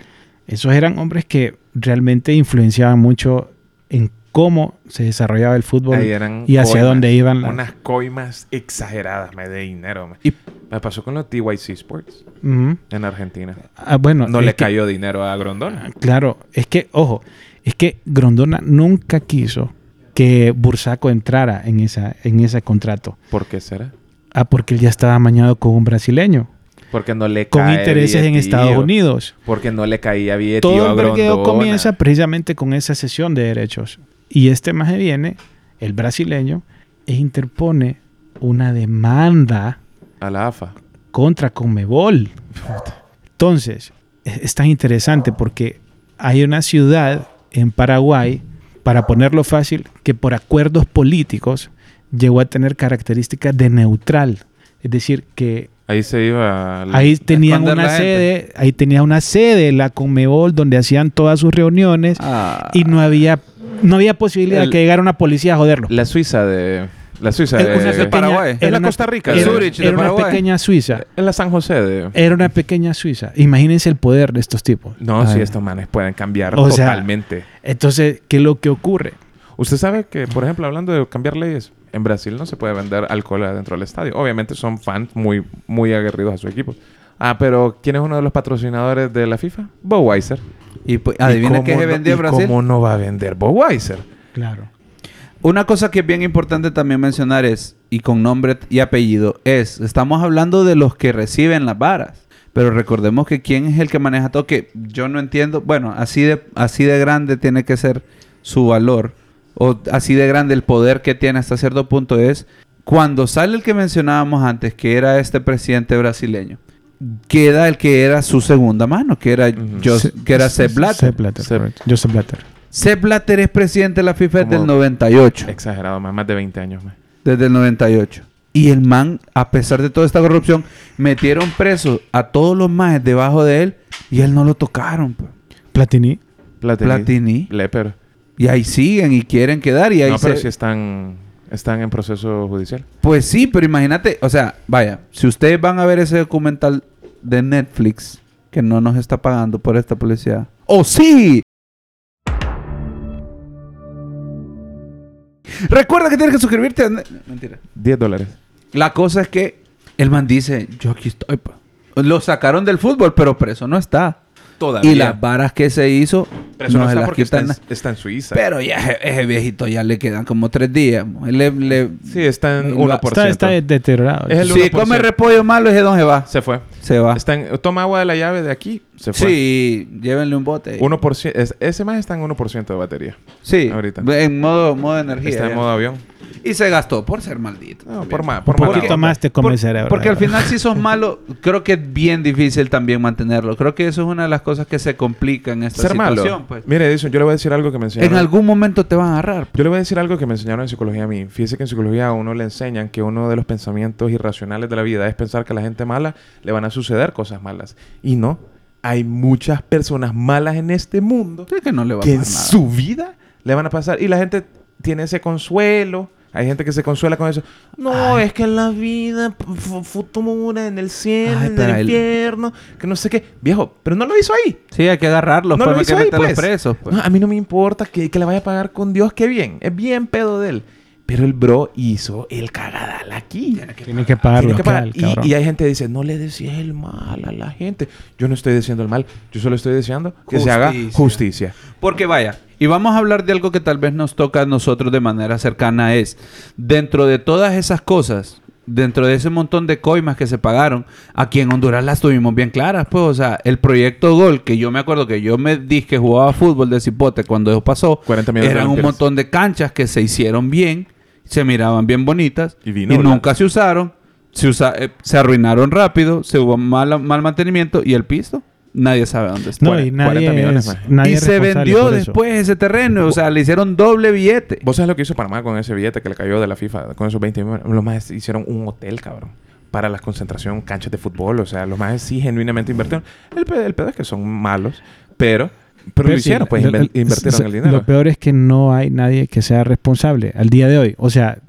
Esos eran hombres que realmente influenciaban mucho en cómo se desarrollaba el fútbol y hacia coimas, dónde iban. las- Unas coimas exageradas, me de dinero. man. Y- Me pasó con los TYC Sports Ujú. en Argentina. Ah, bueno, No le que- cayó dinero a Grondona. Claro, es que, ojo, es que Grondona nunca quiso que Bursaco entrara en, esa, en ese contrato. ¿Por qué será? Ah, porque él ya estaba amañado con un brasileño, Porque no le con cae intereses en. Estados Unidos. Porque no le caía billetillo Todo el vergueo comienza precisamente con esa sesión de derechos. Y este maje viene, el brasileño, e interpone una demanda A la AFA. contra Conmebol. Entonces, es, es tan interesante porque hay una ciudad en Paraguay, para ponerlo fácil, que por acuerdos políticos llegó a tener características de neutral. Es decir, que Ahí se iba... ahí tenían una sede, ahí tenía una sede, la Conmebol, donde hacían todas sus reuniones Ah. y no había, no había posibilidad El- de que llegara una policía a joderlo. La Suiza de... La Suiza Era de... una de Paraguay. Es la una- Costa Rica. Era, de era una pequeña Suiza. Es la San José de... Era una pequeña Suiza. Imagínense el poder de estos tipos. No, Ah, sí, estos manes pueden cambiar O sea, totalmente. Entonces, ¿qué es lo que ocurre? Usted sabe que, por ejemplo, hablando de cambiar leyes, en Brasil no se puede vender alcohol dentro del estadio. Obviamente son fans muy, muy aguerridos a su equipo. Ah, pero ¿quién es uno de los patrocinadores de la FIFA? Budweiser. Y pues, ¿Y adivina cómo qué se no- vendió en Brasil. ¿Cómo no va a vender Budweiser? Claro. Una cosa que es bien importante también mencionar es, y con nombre y apellido es, estamos hablando de los que reciben las varas. Pero recordemos que quién es el que maneja todo, que yo no entiendo, bueno, así de, así de grande tiene que ser su valor, o así de grande el poder que tiene hasta cierto punto es, cuando sale el que mencionábamos antes, que era este presidente brasileño, queda el que era su segunda mano, que era, Ujú. Jos- que era Sepp Blatter. Sepp Blatter, Sepp. Joseph Blatter. Sepp Blatter es presidente de la FIFA desde el 98. Exagerado, más, más de 20 años más. Desde el 98. Y el man, a pesar de toda esta corrupción, metieron preso a todos los majes debajo de él y él no lo tocaron. pues. Platini. Platini. Platini. Leper. Y ahí siguen y quieren quedar. Y ahí No, pero se- sí están, están en proceso judicial. Pues sí, pero imagínate, o sea, vaya, si ustedes van a ver ese documental de Netflix que no nos está pagando por esta publicidad. ¡Oh, sí! Recuerda que tienes que suscribirte a... Mentira. 10 dólares. La cosa es que el man dice, yo aquí estoy. pa". Lo sacaron del fútbol, pero preso no está. Todavía. Y las varas que se hizo, Pero eso no no se está las porque está quitan. en, está en Suiza. Pero ya ese, ese viejito ya le quedan como tres días. le- le- sí, está en Lo- 1%. Está, está deteriorado. Es el si 1%. come repollo malo, ese don se va. Se fue. Se va. Está en- toma agua de la llave de aquí. Se fue. Sí, llévenle un bote. 1%, es- ese más está en 1% de batería. Sí, ahorita. en modo, modo energía. Está en modo avión. Y se gastó por ser maldito. No, por más. Por Un poquito más te come Por- el cerebro. Porque al final si sos malo, <laughs> creo que es bien difícil también mantenerlo. Creo que eso es una de las cosas que se complica en esta Ser situación. malo. Pues. Mire, Edison, yo le voy a decir algo que me enseñaron. En algún momento te van a agarrar. Yo le voy a decir algo que me enseñaron en psicología a mí. Fíjese que en psicología a uno le enseñan que uno de los pensamientos irracionales de la vida es pensar que a la gente mala le van a suceder cosas malas. Y no. Hay muchas personas malas en este mundo Es que no le va a que en nada. su vida le van a pasar. Y la gente tiene ese consuelo. Hay gente que se consuela con eso. No, es que en la vida, fu- futura, en el cielo, Ay, en el infierno, que no sé qué. Viejo, pero no lo hizo ahí. Sí, hay que agarrarlos. No pues, lo hay hizo que ahí, meterlos pues. presos. pues. No, a mí no me importa que, que le vaya a pagar con Dios, qué bien. Es bien pedo de él. Pero el bro hizo el cagadal aquí. Tiene que pagar que Y, y hay gente que dice, no le decías el mal a la gente. Yo no estoy diciendo el mal. Yo solo estoy diciendo que se haga Justicia. Porque vaya, y vamos a hablar de algo que tal vez nos toca a nosotros de manera cercana, es dentro de todas esas cosas, dentro de ese montón de coimas que se pagaron, aquí en Honduras las tuvimos bien claras, pues, o sea, el proyecto Gol, que yo me acuerdo que yo me dije que jugaba fútbol de cipote cuando eso pasó, 40 millones de eran un montón de canchas que se hicieron bien, se miraban bien bonitas, Y nunca se usaron, se, usa- eh, se arruinaron rápido, se hubo mal, mal mantenimiento, y el piso, nadie sabe dónde está. No, Cuare- y nadie 40 millones es- más. nadie y es se vendió después ese terreno. O sea, le hicieron doble billete. ¿Vos sabés lo que hizo Panamá con ese billete que le cayó de la FIFA? Con esos 20 millones. Los más hicieron un hotel, cabrón. Para la concentración, canchas de fútbol. O sea, los más sí genuinamente invirtieron. El, el pedo es que son malos. Pero, pero, lo sí, hicieron, pues lo- invirtieron el dinero. Lo peor es que no hay nadie que sea responsable al día de hoy. O sea,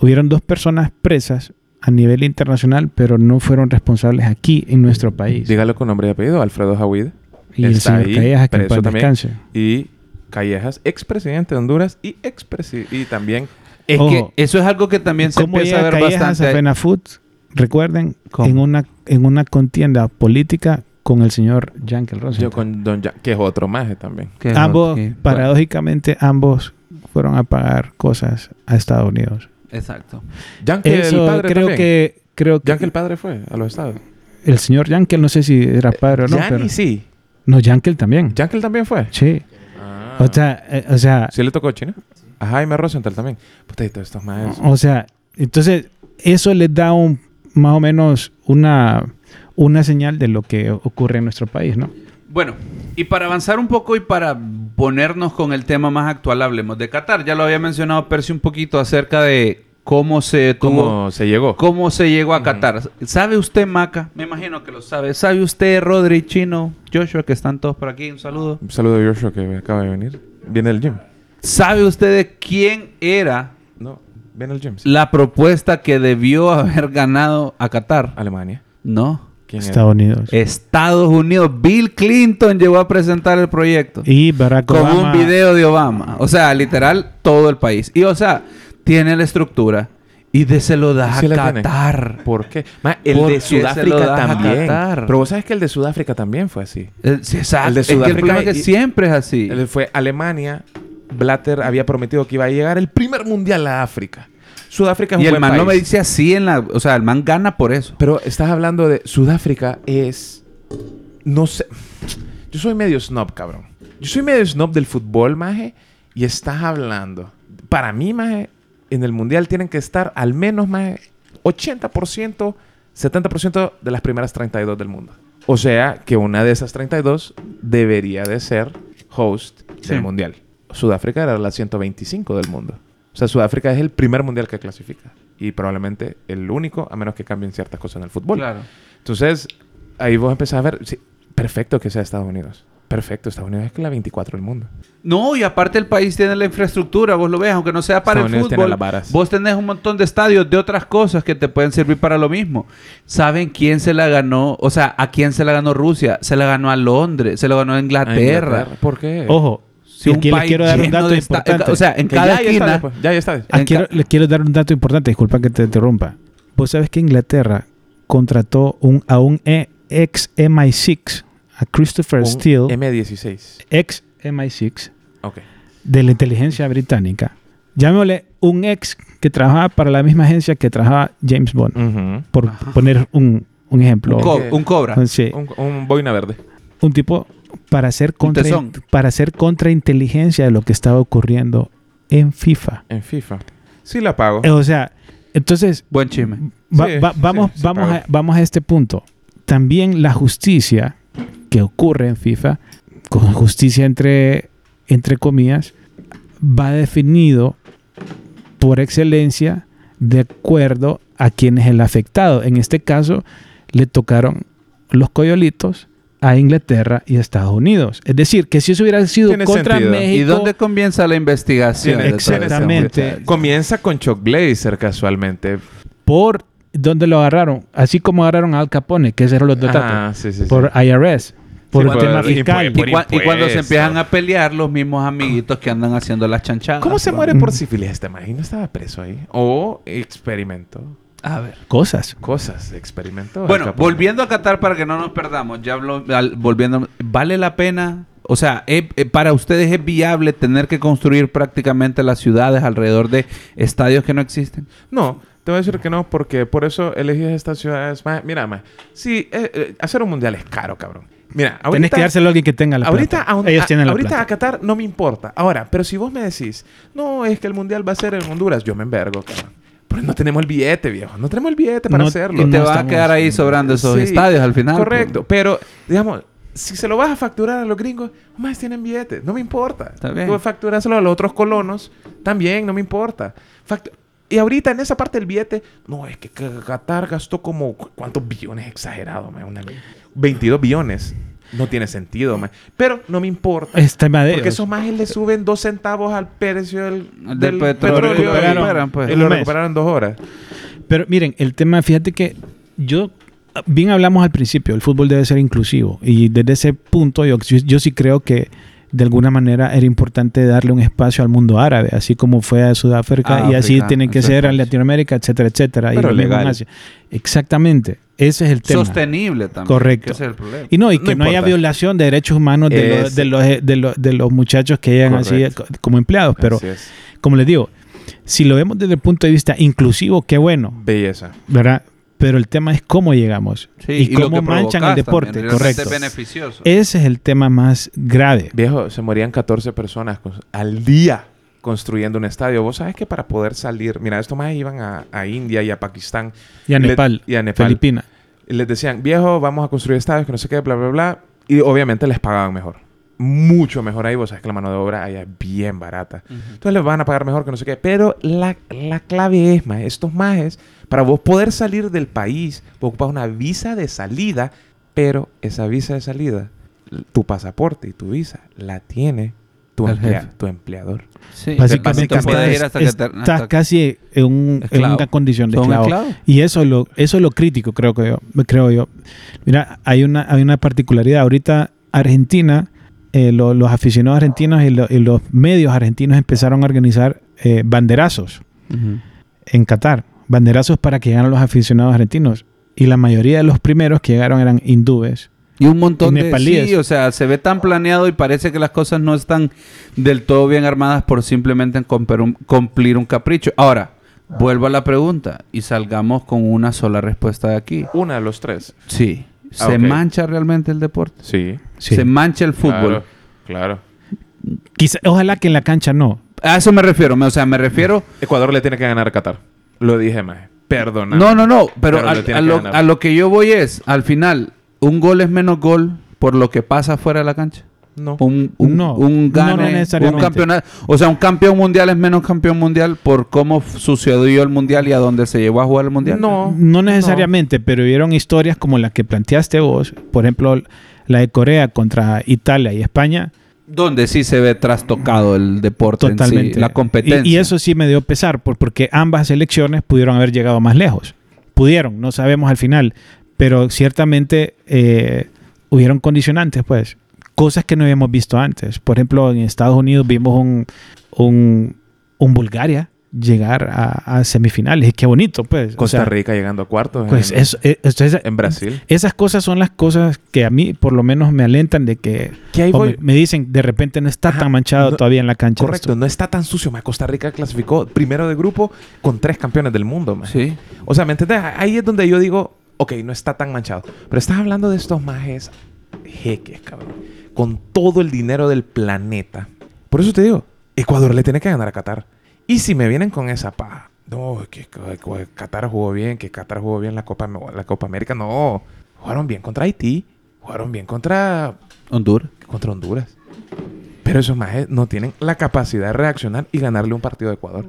hubieron dos personas presas a nivel internacional, pero no fueron responsables aquí en nuestro país. Dígalo con nombre y apellido. Alfredo Jawid. y el señor ahí, Callejas, que preso también. descanse. Y Callejas, expresidente de Honduras y expresi y también Es Ojo. que eso es algo que también se ¿Cómo empieza a llega ver Callejas bastante. a? Recuerden, ¿Cómo? en una, en una contienda política con el señor Yankel yo Rosenthal. con Don Ja- que es otro maje también. Que- ambos, que- paradójicamente, ambos fueron a pagar cosas a Estados Unidos. Exacto. Yankee el Eso padre creo también. que creo que Yankee el padre fue a los estados. el señor Yankel, no sé si era padre o no, Yanni pero sí. no Yankel también. Yankee también fue. Sí. Ah. O sea, eh, o sea, Sí le tocó China. A Jaime Rosenthal también. Puta, y todos estos majes. o sea, entonces eso les da un más o menos una una señal de lo que ocurre en nuestro país, ¿no? Bueno, y para avanzar un poco y para ponernos con el tema más actual, hablemos de Qatar. Ya lo había mencionado Percy un poquito acerca de cómo se tuvo, ¿Cómo se llegó? cómo se llegó a. Qatar. ¿Sabe usted, Maca? Me imagino que lo sabe. ¿Sabe usted, Rodri, Chino, Joshua, que están todos por aquí? Un saludo. Un saludo a Joshua que acaba de venir. Viene del gym. ¿Sabe usted de quién era No, viene del gym. sí. la propuesta que debió haber ganado a Qatar? Alemania. No. Estados Unidos. Estados Unidos. Bill Clinton llegó a presentar el proyecto. y Barack con Obama un video de Obama. O sea, literal, todo el país. Y, o sea, tiene la estructura y de se lo Sí a tiene. Qatar. ¿Por qué? Ma, el ¿Por de qué se lo Sudáfrica también. Pero vos sabes que el de Sudáfrica también fue así. Eh, sí, exacto. El de Es que el Sudáfrica problema es que siempre es así. Fue Alemania. Blatter había prometido que iba a llegar el primer mundial a África. Sudáfrica es Y un el buen man país. no me dice así en la... O sea, el man gana por eso. Pero estás hablando de Sudáfrica es no sé. Yo soy medio snob, cabrón. Yo soy medio snob del fútbol, maje, y estás hablando. Para mí, maje, en el mundial tienen que estar al menos maje 80%, 70% de las primeras 32 del mundo. O sea, que una de esas 32 debería de ser host Sí. del mundial. Sudáfrica era la 125 del mundo. O sea, Sudáfrica es el primer mundial que clasifica. Y probablemente el único, a menos que cambien ciertas cosas en el fútbol. Claro. Entonces, ahí vos empezás a ver, sí, perfecto que sea Estados Unidos. Perfecto, Estados Unidos es la 24 del mundo. No, y aparte el país tiene la infraestructura, vos lo ves, aunque no sea para Estados el Unidos fútbol. varas. Vos tenés un montón de estadios de otras cosas que te pueden servir para lo mismo. ¿Saben quién se la ganó? O sea, ¿a quién se la ganó Rusia? Se la ganó a Londres, se la ganó a A Inglaterra. ¿Por qué? Ojo, Y un aquí les país quiero dar un dato de esta- importante. O sea, en cada ya, ya está, esquina... después, ya, ya está. Ah, quiero- ca- les quiero dar un dato importante, disculpa que te interrumpa. Vos sabes que Inglaterra contrató un, a un e- ex MI6, a Christopher Un Steele, M16. ex MI6 Ok. de la inteligencia británica. Llamémosle un ex que trabajaba para la misma agencia que trabajaba James Bond, por poner un, un ejemplo. Un, co- Ok. un cobra. Sí, Un, un boina verde. un tipo para hacer contra para hacer contrainteligencia de lo que estaba ocurriendo en FIFA. En FIFA. Sí la pago. O sea, entonces Buen chisme. Va- Sí, va- sí, vamos, sí vamos, a, vamos a este punto. También la justicia que ocurre en FIFA, con justicia entre, entre comillas, va definido por excelencia de acuerdo a quién es el afectado. En este caso, le tocaron los coyolitos a Inglaterra y a Estados Unidos. Es decir, que si eso hubiera sido Tiene contra sentido. México... ¿Y dónde comienza la investigación? Tiene-? Exactamente. Comienza con Chuck Blazer casualmente. por donde lo agarraron, así como agarraron a Al Capone, que ese era los dos datos. Ah, sí, sí, sí. por IRS, por Sí, el por tema impu- fiscal. Y, por cua- y cuando se empiezan a pelear los mismos amiguitos que andan haciendo las chanchadas. ¿Cómo se muere por sífilis este man? ¿Y no estaba preso ahí? O experimentó A ver. Cosas. cosas. Experimentó. Bueno, volviendo a Qatar para que no nos perdamos, ya hablo, al- volviendo, ¿vale la pena? O sea, ¿es- eh, para ustedes es viable tener que construir prácticamente las ciudades alrededor de estadios que no existen. No, te voy a decir que no, porque por eso elegí estas ciudades más. Mira, más. Sí, eh, eh, hacer un mundial es caro, cabrón. Mira, ahorita. Tenés que dárselo a alguien que tenga la ahorita plata. a un- Ellos a- tienen la ahorita plata. a Qatar no me importa. Ahora, pero si vos me decís, no, es que el mundial va a ser en Honduras, yo me envergo, cabrón. Pero no tenemos el billete, viejo. No tenemos el billete para No- hacerlo. Y te no va a quedar ahí sobrando esos Sí, estadios al final. Correcto, pues. pero digamos, si se lo vas a facturar a los gringos, más tienen billetes, no me importa. Está bien. Tú facturáselo a los otros colonos, también, no me importa. Factu- y ahorita en esa parte del billete, no, es que Qatar gastó como, ¿cu- ¿cuántos billones? Exagerado, man, una- 22 billones. No tiene sentido, man. Pero no me importa. Es tema de Porque esos más le suben dos centavos al precio del, Del del petróleo. petróleo. Lo recuperaron, y- pues. lo recuperaron dos horas. Pero miren, el tema, fíjate que yo, bien hablamos al principio, el fútbol debe ser inclusivo. Y desde ese punto yo, yo, yo sí creo que de alguna manera era importante darle un espacio al mundo árabe, así como fue a Sudáfrica Ah, y así África, tiene que ser espacio. Latinoamérica, etcétera, etcétera. y Pero en legal. Asia. Exactamente. Ese es el tema. Sostenible también. Correcto. Ese es el problema. Y no, y que no, haya violación de derechos humanos de, los, de, los, de, los, de los muchachos que llegan así Correcto. como empleados. Pero, como les digo, si lo vemos desde el punto de vista inclusivo, qué bueno, Belleza. ¿verdad? Pero el tema es cómo llegamos Sí, y, lo cómo manchan el deporte, también, correcto. Es beneficioso. Ese es el tema más grave. Viejo, se morían 14 personas al día construyendo un estadio. Vos sabes que para poder salir, mira, estos más iban a, a India y a Pakistán. Y a le- Nepal, y a Nepal. Filipinas. Y les decían, viejo, vamos a construir estadios, que no sé qué, bla, bla, bla. Y obviamente les pagaban mejor. Mucho mejor ahí. Vos sabes que la mano de obra allá es bien barata. Entonces les van a pagar mejor que no sé qué. Pero la, la clave es, más estos majes, para vos poder salir del país, vos ocupas una visa de salida, pero esa visa de salida, tu pasaporte y tu visa, la tiene tu, emplea- tu empleador. Sí. Básicamente estás, hasta que te- estás hasta- casi en, un- en Esclavo. una condición de esclavo. Y eso es lo, eso es lo crítico, creo que yo, creo yo. Mira, hay una, hay una particularidad. Ahorita Argentina, eh, lo- los aficionados argentinos y, lo- y los medios argentinos empezaron a organizar eh, banderazos en Qatar. Banderazos para que llegaran los aficionados argentinos. Y la mayoría de los primeros que llegaron eran hindúes. Y un montón Y de... nepalíes. Sí, o sea, se ve tan planeado y parece que las cosas no están del todo bien armadas por simplemente cumplir un, capricho. Ahora, Vuelvo a la pregunta y salgamos con una sola respuesta de aquí. Una de los tres. Sí. ¿Se Ah, ok. mancha realmente el deporte? Sí. Sí. ¿Se mancha el fútbol? Claro. claro. Quizá- ojalá que en la cancha no. A eso me refiero. me- O sea, me refiero... Ecuador le tiene que ganar a Qatar. Lo dije, más. Perdona. No, no, no. Pero, Pero a, lo, ganar. a lo que yo voy es, al final, un gol es menos gol por lo que pasa fuera de la cancha. No. Un, un, No, un no, gane, no un necesariamente. campeonato. O sea, un campeón mundial es menos campeón mundial por cómo sucedió el mundial y a dónde se llevó a jugar el mundial. No. No necesariamente, pero vieron historias como la que planteaste vos, por ejemplo, la de Corea contra Italia y España, Donde sí se ve trastocado el deporte en totalmente. sí, la competencia. Y, y eso sí me dio pesar, por- porque ambas selecciones pudieron haber llegado más lejos. Pudieron, no sabemos al final, pero ciertamente eh, hubieron condicionantes, pues, cosas que no habíamos visto antes. Por ejemplo, en Estados Unidos vimos un, un, un Bulgaria llegar a, a semifinales. Y qué bonito, pues. O Costa sea, Rica llegando a cuartos. Pues en, eso, eh, esto es- en Brasil. esas cosas son las cosas que a mí por lo menos me alentan de que Que ahí o voy. me, me dicen de repente no está Ajá, tan manchado no- todavía en la cancha. Correcto, no está tan sucio. ma. Costa Rica clasificó primero de grupo con tres campeones del mundo. ma. Sí. O sea, ¿me entiendes? Ahí es donde yo digo, ok, no está tan manchado. Pero estás hablando de estos majes jeques, cabrón. Con todo el dinero del planeta. Por eso te digo, Ecuador le tiene que ganar a Qatar. Y si me vienen con esa paja, no, que, que- que Qatar jugó bien, que Qatar jugó bien la Copa, la Copa América, no. Jugaron bien contra Haití, jugaron bien contra, Honduras. contra Honduras. Pero esos majes no tienen la capacidad de reaccionar y ganarle un partido a Ecuador.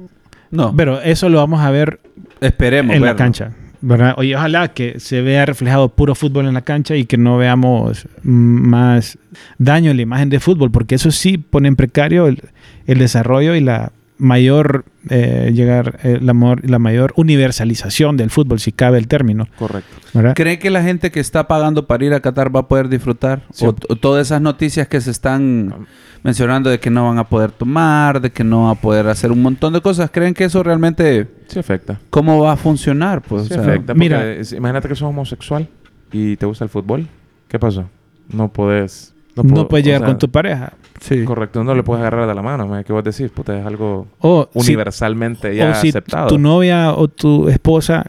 No, Pero eso lo vamos a ver esperemos. en la cancha. ¿verdad? Oye, ojalá que se vea reflejado puro fútbol en la cancha y que no veamos más daño en la imagen de fútbol, porque eso sí pone en precario el, el desarrollo y la mayor eh, llegar eh, la, mayor universalización del fútbol, si cabe el término. Correcto. ¿verdad? ¿Cree que la gente que está pagando para ir a Qatar va a poder disfrutar? Sí. O, o todas esas noticias que se están mencionando de que no van a poder tomar, de que no van a poder hacer un montón de cosas. ¿Creen que eso realmente Sí afecta. cómo va a funcionar? Pues, Sí o sea, afecta. mira- imagínate que sos homosexual y te gusta el fútbol. ¿Qué pasó? No puedes. No, puedo- puedes o llegar sea, con tu pareja. Sí. Correcto, no le puedes agarrar de la mano. me- ¿Qué vos decís? Puta, es algo O si- universalmente ya o si aceptado. tu novia o tu esposa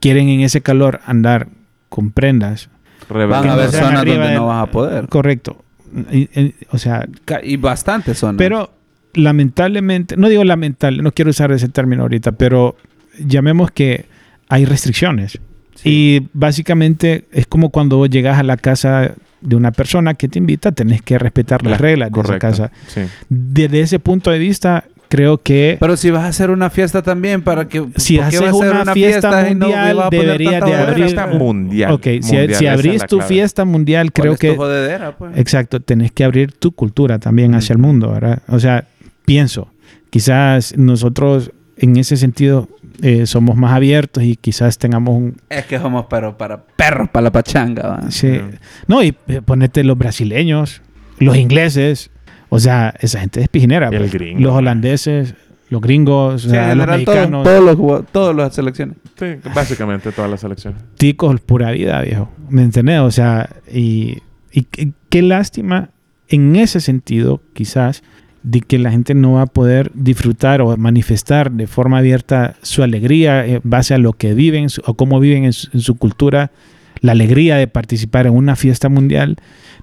quieren en ese calor andar con prendas. Van a sean zonas donde del- no vas a poder. Correcto. Y- y- o sea, Ca- Y bastantes zonas. pero lamentablemente, no digo lamentable, no quiero usar ese término ahorita, pero llamemos que hay restricciones. Sí. Y básicamente es como cuando vos llegas a la casa de una persona que te invita, tenés que respetar las La- reglas de esa casa. Sí. Desde ese punto de vista, creo que Pero si vas a hacer una fiesta también para que... si ¿por qué haces vas a hacer una, fiesta no le mundial, deberías de abrir... Fiesta mundial. Ok, si, Mundial, si abrís tu clave. fiesta mundial, ¿Cuál creo que... jodedera, pues? Exacto, tenés que abrir tu cultura también hacia el mundo, ¿verdad? O sea, pienso, quizás nosotros en ese sentido eh, somos más abiertos y quizás tengamos un... Es que somos pero para perros, para la pachanga. ¿va? sí. No, y eh, ponete los brasileños, los ingleses, o sea, esa gente es pijinera. Pues. gringo, los man. holandeses, los gringos, o Sí, sea, los general, todos, mexicanos, todos los todas las selecciones. Sí, básicamente todas las selecciones. ticos pura vida, viejo. ¿Me entendés? O sea, y, y qué, qué lástima en ese sentido, quizás, de que la gente no va a poder disfrutar o manifestar de forma abierta su alegría en base a lo que viven o cómo viven en su, cultura, la alegría de participar en una fiesta mundial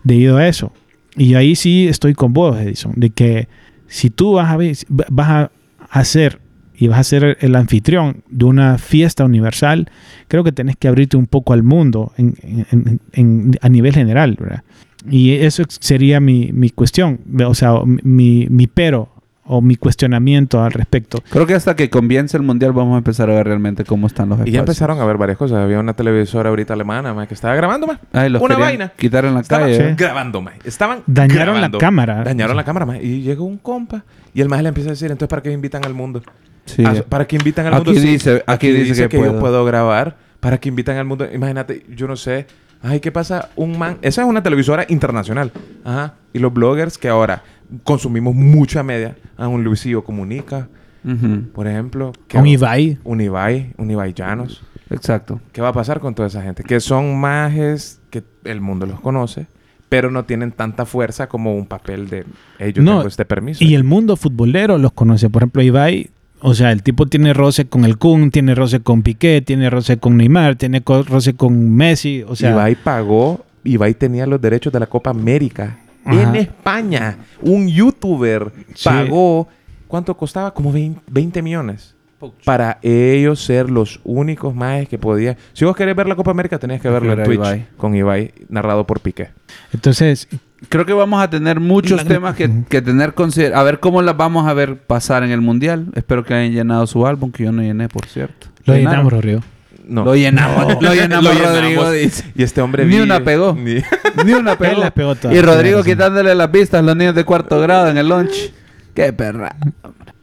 debido a eso. Y ahí sí estoy con vos, Edison, de que si tú vas a, vas a hacer y vas a ser el anfitrión de una fiesta universal, creo que tenés que abrirte un poco al mundo en- a nivel general, ¿verdad? Y eso sería mi, mi cuestión, o sea, mi, mi pero o mi cuestionamiento al respecto. Creo que hasta que comience el mundial vamos a empezar a ver realmente cómo están los Y espacios. ya empezaron a ver varias cosas. Había una televisora ahorita alemana ma, que estaba grabando más. Ay, los una vaina. Quitar en la Estaban calle. ¿eh? grabando, ma. Estaban Dañaron grabando. la cámara. Dañaron la cámara, ma. Y llegó un compa. Y el maje le empieza a decir, entonces, ¿para qué invitan al mundo? Sí. Ah, ¿Para qué invitan al Aquí mundo? Sí, dice- aquí dice que yo puedo. puedo grabar. ¿Para qué invitan al mundo? Imagínate, yo no sé. Ay, ¿qué pasa? Un man... Esa es una televisora internacional. Ajá. Y los bloggers que ahora consumimos mucha media. A un Luisillo Comunica, por ejemplo. que- Un Ibai, Un Ibai. Un Ibai Llanos. Exacto. ¿Qué va a pasar con toda esa gente? Que son majes que el mundo los conoce, pero no tienen tanta fuerza como un papel de, yo No, tengo este permiso. y el mundo futbolero los conoce. Por ejemplo, Ibai O sea, el tipo tiene roce con el Kun, tiene roce con Piqué, tiene roce con Neymar, tiene roce con Messi. O sea, Ibai pagó, Ibai tenía los derechos de la Copa América Ajá. en España. Un youtuber Sí. pagó, ¿cuánto costaba? Como 20, 20 millones. Para ellos ser los únicos más que podían. Si vos querés ver la Copa América, tenías que verlo ver en Twitch Ibai. con Ibai, narrado por Piqué. entonces, Creo que vamos a tener muchos La- temas que, que tener consider A ver cómo las vamos a ver pasar en el Mundial. Espero que hayan llenado su álbum, que yo no llené, por cierto. lo ¿Llenaron? llenamos, Rodrigo. No. Lo llenamos. Lo llenamos, <laughs> Lo llenamos. Rodrigo dice. Y este hombre Ni vi- una pegó. <laughs> ni- Ni una pegó. <laughs> Él la pegó todas. y Rodrigo quitándole las vistas a los niños de cuarto grado en el lunch. Qué perra.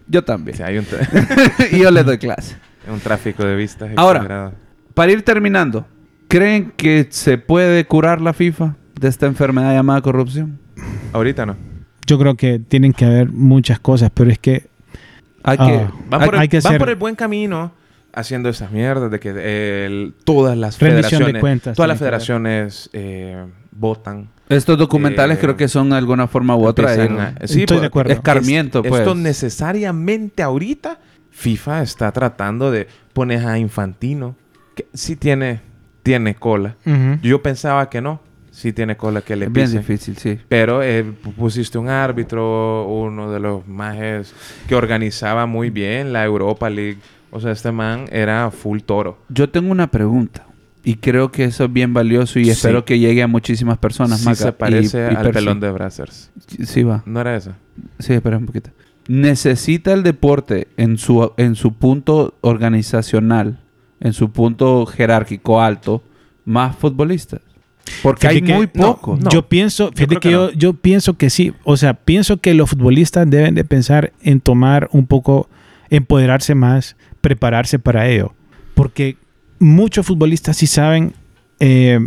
Yo también. Sí, hay un, tra- y yo les doy clase. un tráfico de vistas. Ahora. Para ir terminando, ¿creen que se puede curar la FIFA de esta enfermedad llamada corrupción? Ahorita no. Yo creo que tienen que haber muchas cosas, pero es que Hay que... Van, Hay- por el, hay que van hacer- por el buen camino haciendo esas mierdas de que el- todas las Rendición de federaciones, cuentas todas las federaciones eh, votan. Estos documentales Eh, creo que son de alguna forma u otra empiezan ir- a- sí, Estoy pues, de acuerdo. escarmiento, es- pues. Esto necesariamente ahorita FIFA está tratando de poner a Infantino, que sí tiene, tiene cola. Ujú. Yo pensaba que no, sí tiene cola que le Es bien pisen. difícil, sí. Pero eh, pu- pusiste un árbitro, uno de los majes que organizaba muy bien la Europa League. O sea, este man era full toro. Yo tengo una pregunta. Y creo que eso es bien valioso y Sí. espero que llegue a muchísimas personas. Sí Maca, se parece y- y al Percy. pelón de Brazzers. Sí va. ¿No era eso? Sí, espera un poquito. ¿Necesita el deporte en su, en su punto organizacional, en su punto jerárquico alto, más futbolistas? Porque hay que- muy no, no. Yo pienso, fíjate que, que yo, no. yo pienso que sí. O sea, pienso que los futbolistas deben de pensar en tomar un poco, empoderarse más, prepararse para ello. Porque muchos futbolistas sí saben eh,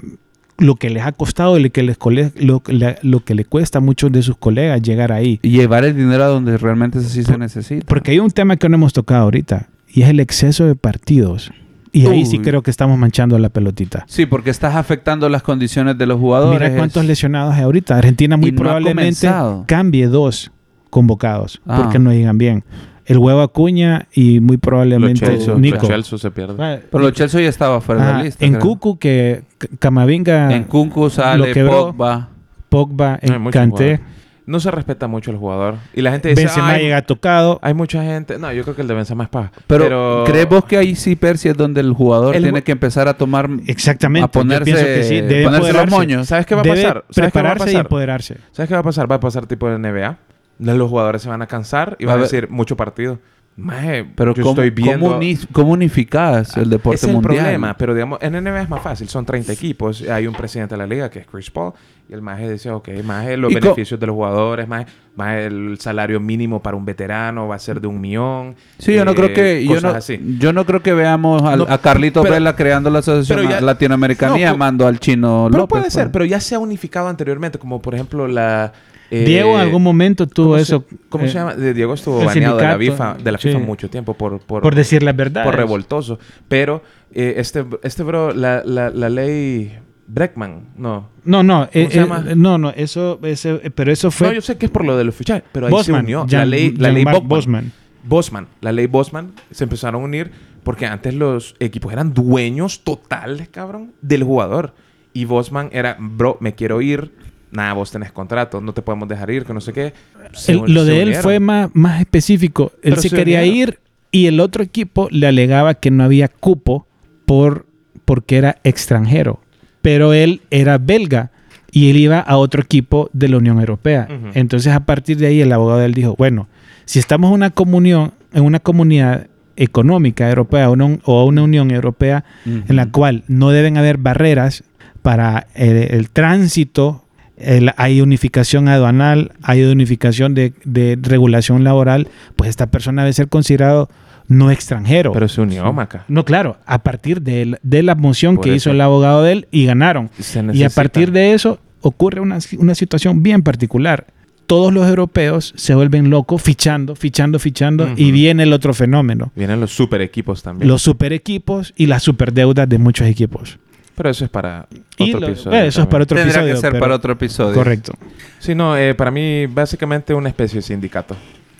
lo que les ha costado y lo que les, cole- lo, lo que le cuesta a muchos de sus colegas llegar ahí. Y llevar el dinero a donde realmente sí se necesita. Porque hay un tema que no hemos tocado ahorita y es el exceso de partidos. Y ahí sí creo que estamos manchando la pelotita. Sí, porque estás afectando las condiciones de los jugadores. Mira cuántos Es- lesionados hay ahorita. Argentina muy no probablemente cambie dos convocados Ah. porque no llegan bien. El huevo Acuña y muy probablemente Chelsea, Nico. los Chelsea se pierden. Ah, Pero los Chelsea ya estaba fuera de la lista. en creo. Cucu que Camavinga, En Kunku sale lo quebró. Pogba. Pogba, en jugadores. No se respeta mucho el jugador. Y la gente dice, Benzema "Ay, llega tocado. hay mucha gente... No, yo creo que el de Benzema es paja. Pero, ¿crees vos que ahí sí, Percy, es donde el jugador El tiene que empezar a tomar... Exactamente. A ponerse, Yo pienso que sí. Debe ponerse los moños. ¿Sabes qué va a Debe pasar? ¿Sabes qué va a prepararse y empoderarse. ¿Sabes qué va a pasar? Va a pasar tipo de NBA. Los jugadores se van a cansar y Va a van a decir mucho partido. Maje, Pero yo ¿cómo, estoy viendo... ¿cómo, uni- cómo unificás el deporte Ese es el mundial? problema, pero digamos, en NBA es más fácil, son 30 equipos, hay un presidente de la liga que es Chris Paul, y el maje dice, ok, maje, los ¿Y beneficios de los jugadores, maje, maje, el salario mínimo para un veterano va a ser de un millón. Sí, yo no eh, creo que... Yo no, así. yo no creo que veamos al- No, a Carlitos pero- Vela creando la Asociación pero ya- Latinoamericana y no, pu- llamando al chino Pero López. puede pues. ser, pero ya se ha unificado anteriormente, como por ejemplo la... eh, Diego en algún momento tuvo ¿cómo se- eso. ¿Cómo eh, se llama? Diego estuvo baneado de la FIFA, de la FIFA sí. mucho tiempo por... Por, Por decir la verdad. por revoltoso. Pero eh, este, este bro, la, la, la ley Breckman, no. No, no, eh, se eh, llama? no, no, eso, ese- eh, pero eso fue No, yo sé que es por lo de los fichajes, pero ahí Bosman, se unió. la Jan- ley, la ley Bosman. Bosman. Bosman. La ley Bosman se empezaron a unir porque antes los equipos eran dueños totales, cabrón, del jugador. Y Bosman era, bro, me quiero ir. Nada, vos tenés contrato, no te podemos dejar ir, que no sé qué. Se El- un- lo se de él fue más, más específico. Él Pero se se quería unieron. ir y el otro equipo le alegaba que no había cupo por, porque era extranjero. Pero él era belga y él iba a otro equipo de la Unión Europea. Entonces, a partir de ahí, el abogado de él dijo: Bueno, si estamos en una comunión, en una comunidad económica europea o una, o una Unión Europea en la cual no deben haber barreras para eh, el tránsito, el- hay unificación aduanal, hay unificación de, de regulación laboral, pues esta persona debe ser considerado no extranjero. Pero se unió, Maca. no, claro, a partir de, el- de la moción Por que eso. hizo el abogado de él y ganaron. Y a partir de eso ocurre una, una situación bien particular. Todos los europeos se vuelven locos fichando, fichando, fichando y viene el otro fenómeno. Vienen los super equipos también. Los super equipos y las super deudas de muchos equipos. Pero eso es para Y otro lo- episodio. eh, eso es para otro Tendrá episodio. que ser pero- para otro episodio. Correcto. Sí, no, eh, para mí básicamente una especie de sindicato.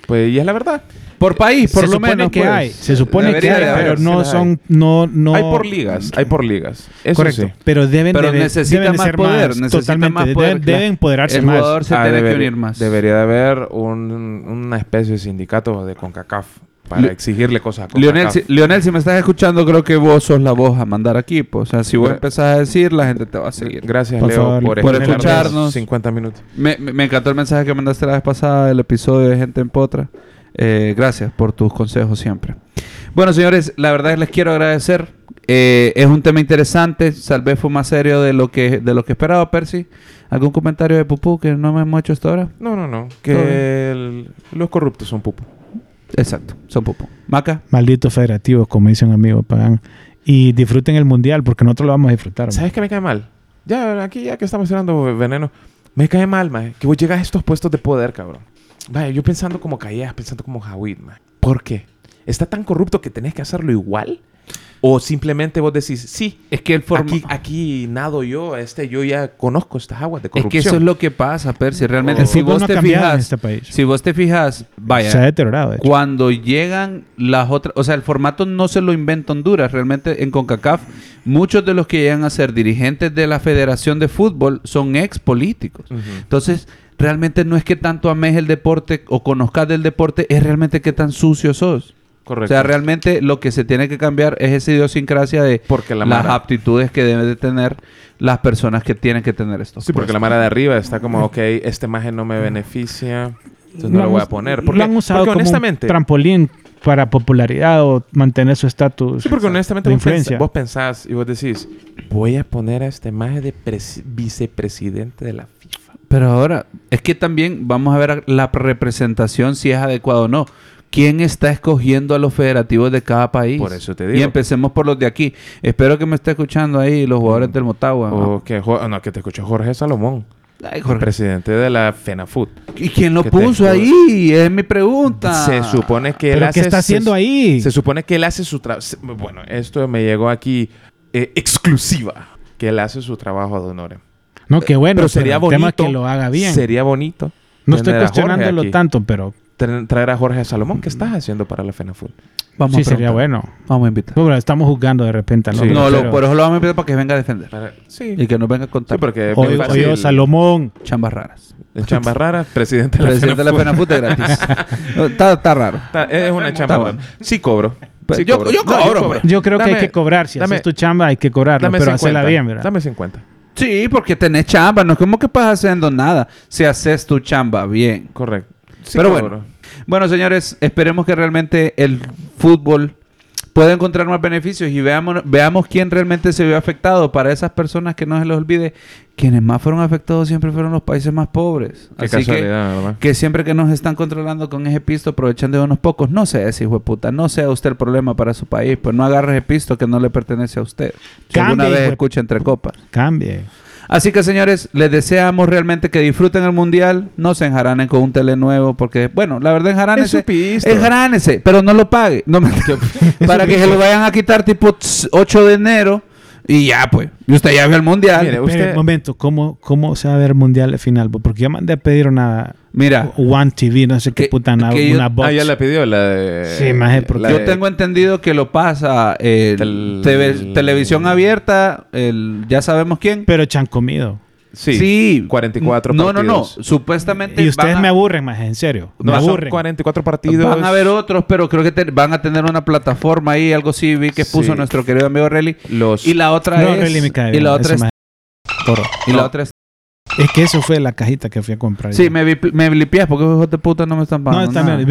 Pues, y es la verdad. Por país, por se lo supone menos. que pues. hay, se supone que hay, haber, pero no son, no, no. Hay por ligas, hay por ligas. Eso Correcto, sí. pero deben, Pero debe- necesita deben de más ser poder, más, necesita totalmente, más deben- poder, deben, claro. empoderarse El más. jugador se Ah, tiene que unir más. Debería de haber un- una especie de sindicato de CONCACAF para Le- exigirle cosas a Lionel, CONCACAF. si, Lionel, si me estás escuchando, creo que vos sos la voz a mandar aquí. pues. O sea, si vos Gra- empezás a decir, la gente te va a seguir. Gracias, Por Leo, favor, por, por escucharnos escucharnos. 50 minutos. Me, me- me encantó el mensaje que mandaste la vez pasada del episodio de Gente en Potra. Eh, gracias por tus consejos siempre. Bueno, señores, la verdad es que les quiero agradecer. Eh, es un tema interesante. Tal vez fue más serio de lo que de lo que esperaba, Percy. ¿Algún comentario de Pupú que no me hemos hecho hasta ahora? No, no, no. Que el- los corruptos son pupo. Exacto, son Pupú. Maca. Malditos federativos, como dice un amigo Pagán. Y disfruten el mundial, porque nosotros lo vamos a disfrutar. man. ¿Sabes qué me cae mal? Ya, aquí ya que estamos tirando veneno. Me cae mal, man. Que vos llegas a estos puestos de poder, cabrón. Vaya, yo pensando como Callejas, pensando como Jawid, man. ¿Por qué? ¿Está tan corrupto que tenés que hacerlo igual? ¿O simplemente vos decís, sí, Es que el forma... aquí, aquí nado yo, este, yo ya conozco estas aguas de Es corrupción? que eso es lo que pasa, Percy. Realmente, si vos no te en fijas, este país. si vos te fijas, vaya, Se ha deteriorado, de. Cuando llegan las otras, o sea, el formato no se lo inventa Honduras, realmente en CONCACAF, muchos de los que llegan a ser dirigentes de la Federación de Fútbol son ex políticos. Entonces, realmente no es que tanto ames el deporte o conozcas del deporte, es realmente que tan sucio sos. Correcto. O sea, realmente lo que se tiene que cambiar es esa idiosincrasia de Porque la las mara- aptitudes que deben de tener las personas que tienen que tener estos Sí, porque la mara de arriba está como, ok, esta imagen no me beneficia, entonces no lo han voy a poner. Lo Porque, han usado porque como honestamente, un trampolín para popularidad o mantener su estatus sí, porque honestamente de vos, pens- influencia. vos pensás y vos decís, voy a poner a esta imagen de presi- vicepresidente de la FIFA. Pero ahora, es que también vamos a ver la representación si es adecuado o no. ¿Quién está escogiendo a los federativos de cada país? Por eso te Y digo. empecemos por los de aquí. Espero que me esté escuchando ahí los jugadores del Motagua. ¿no? O que, Jo- no, que te escuchó Jorge Salomón, Ay, Jorge. presidente de la FENAFUT. ¿Y quién lo te puso ahí? Es mi pregunta. Se supone que él ¿Pero hace... qué está haciendo se- ahí? Se supone que él hace su trabajo... Bueno, esto me llegó aquí eh, exclusiva. Que él hace su trabajo de honor. No, qué bueno, pero sería el tema es bonito. que lo haga bien. Sería bonito. no estoy cuestionándolo tanto, pero Traer a Jorge Salomón. ¿Qué estás haciendo para la FENAFUT? Vamos sí a sería bueno. Vamos a invitar. No, pero estamos juzgando de repente, ¿no? Sí. no, lo- por eso lo vamos a invitar para que venga a defender. Para- Sí. Y que nos venga a contar Sí, porque Oye, Salomón. chambas raras. En chamba rara, presidente de la Presidente de la FENAFUT. Es gratis. <laughs> No, está, está raro. Está- Es una chamba. Está bueno. Sí cobro. Pues Sí yo- cobro. yo No, cobro, hombre. Yo creo que hay que cobrar. Si dame- haces tu chamba, hay que cobrarlo, Dame pero 50. hacerla bien, ¿verdad? Dame 50. Sí, porque tenés chamba. No es como que estás haciendo nada. Si haces tu chamba bien. Correcto. Sí Pero bueno. Bueno, señores, esperemos que realmente el fútbol pueda encontrar más beneficios y veamos, veamos quién realmente se vio afectado. Para esas personas que no se les olvide, quienes más fueron afectados siempre fueron los países más pobres. Qué Así que, casualidad, ¿verdad? que siempre que nos están controlando con ese pisto, aprovechan de unos pocos. No sea ese hijo de puta, no sea usted el problema para su país. Pues no agarre ese pisto que no le pertenece a usted. Cambie, alguna vez escucha entre copas. Cambie. Así que señores, les deseamos realmente que disfruten el mundial, no se enjaranen con un tele nuevo, porque bueno, la verdad pisto. enjaránese, pero no lo pague, no <laughs> me- para que se lo vayan a quitar tipo tss, 8 de enero y ya pues, y usted ya vio el mundial. Mire, Mira, un momento, ¿cómo, ¿cómo se va a ver el mundial final? Porque yo mandé a pedir una One TV, no sé qué Que- puta, una, que yo- una box. Ah, ya la pidió la de... Sí, maje, porque- yo de- tengo entendido que lo pasa eh, Tel- TV televisión abierta, el, ya sabemos quién. Pero chan comido. Sí, 44 No, no, no, partidos. supuestamente Y ustedes a- me aburren, más en serio. No, me son aburren. 44 partidos. Van a haber otros, pero creo que te- van a tener una plataforma ahí, algo así, vi que puso Sí. nuestro querido amigo Relly. Los... Y la otra No, es... Relly me cae y la otra es... toro. Y la No. otra es... Es que eso fue la cajita que fui a comprar. Sí, yo. me, vi- me blipeas porque esos hijos de puta no me están No, pagando también. nada.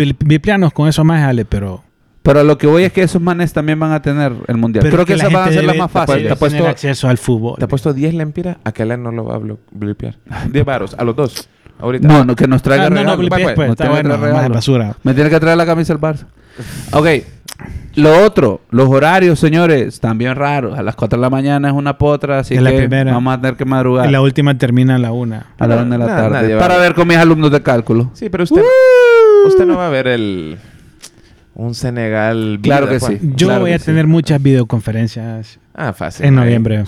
con eso más jale, pero. Pero lo que voy es que esos manes también van a tener el mundial. pero creo que, la esas van a ser las más fáciles. Te ha puesto- acceso al fútbol. Te ha puesto 10 lempiras, aquel no lo va a blipear. <laughs> 10 varos, a los dos. Ahorita. No, no, que nos traiga Ah, no, no, regalo. blipees, pues, pues, está que bueno, más regalo. basura. Me tiene que traer la camisa del Barça. Ok. Lo otro, los horarios, señores, también raros. A las 4 de la mañana es una potra, así Es la que primera. vamos a tener que madrugar Y la última termina a la una. a la 1 de la Nada, tarde. para a- ver con mis alumnos de cálculo. Sí, pero usted, usted no va a ver el... Un Senegal... Claro que sí. Yo Claro voy a sí. tener muchas videoconferencias Ah, fácil. en ahí. noviembre.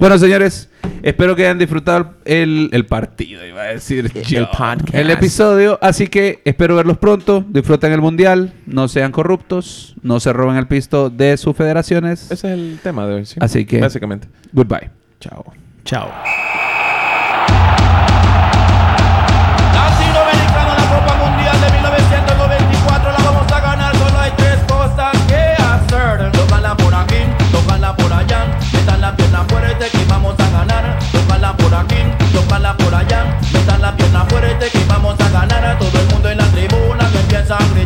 Bueno, señores, espero que hayan disfrutado el, el partido, iba a decir yo. El podcast. El episodio. Así que espero verlos pronto. Disfruten el mundial. No sean corruptos. No se roben el pisto de sus federaciones. Ese es el tema de hoy, sí. Así que- Básicamente. Goodbye. Chao. Chao. por aquí, por allá, metan la pierna fuerte que vamos a ganar a todo el mundo en la tribuna que empieza a.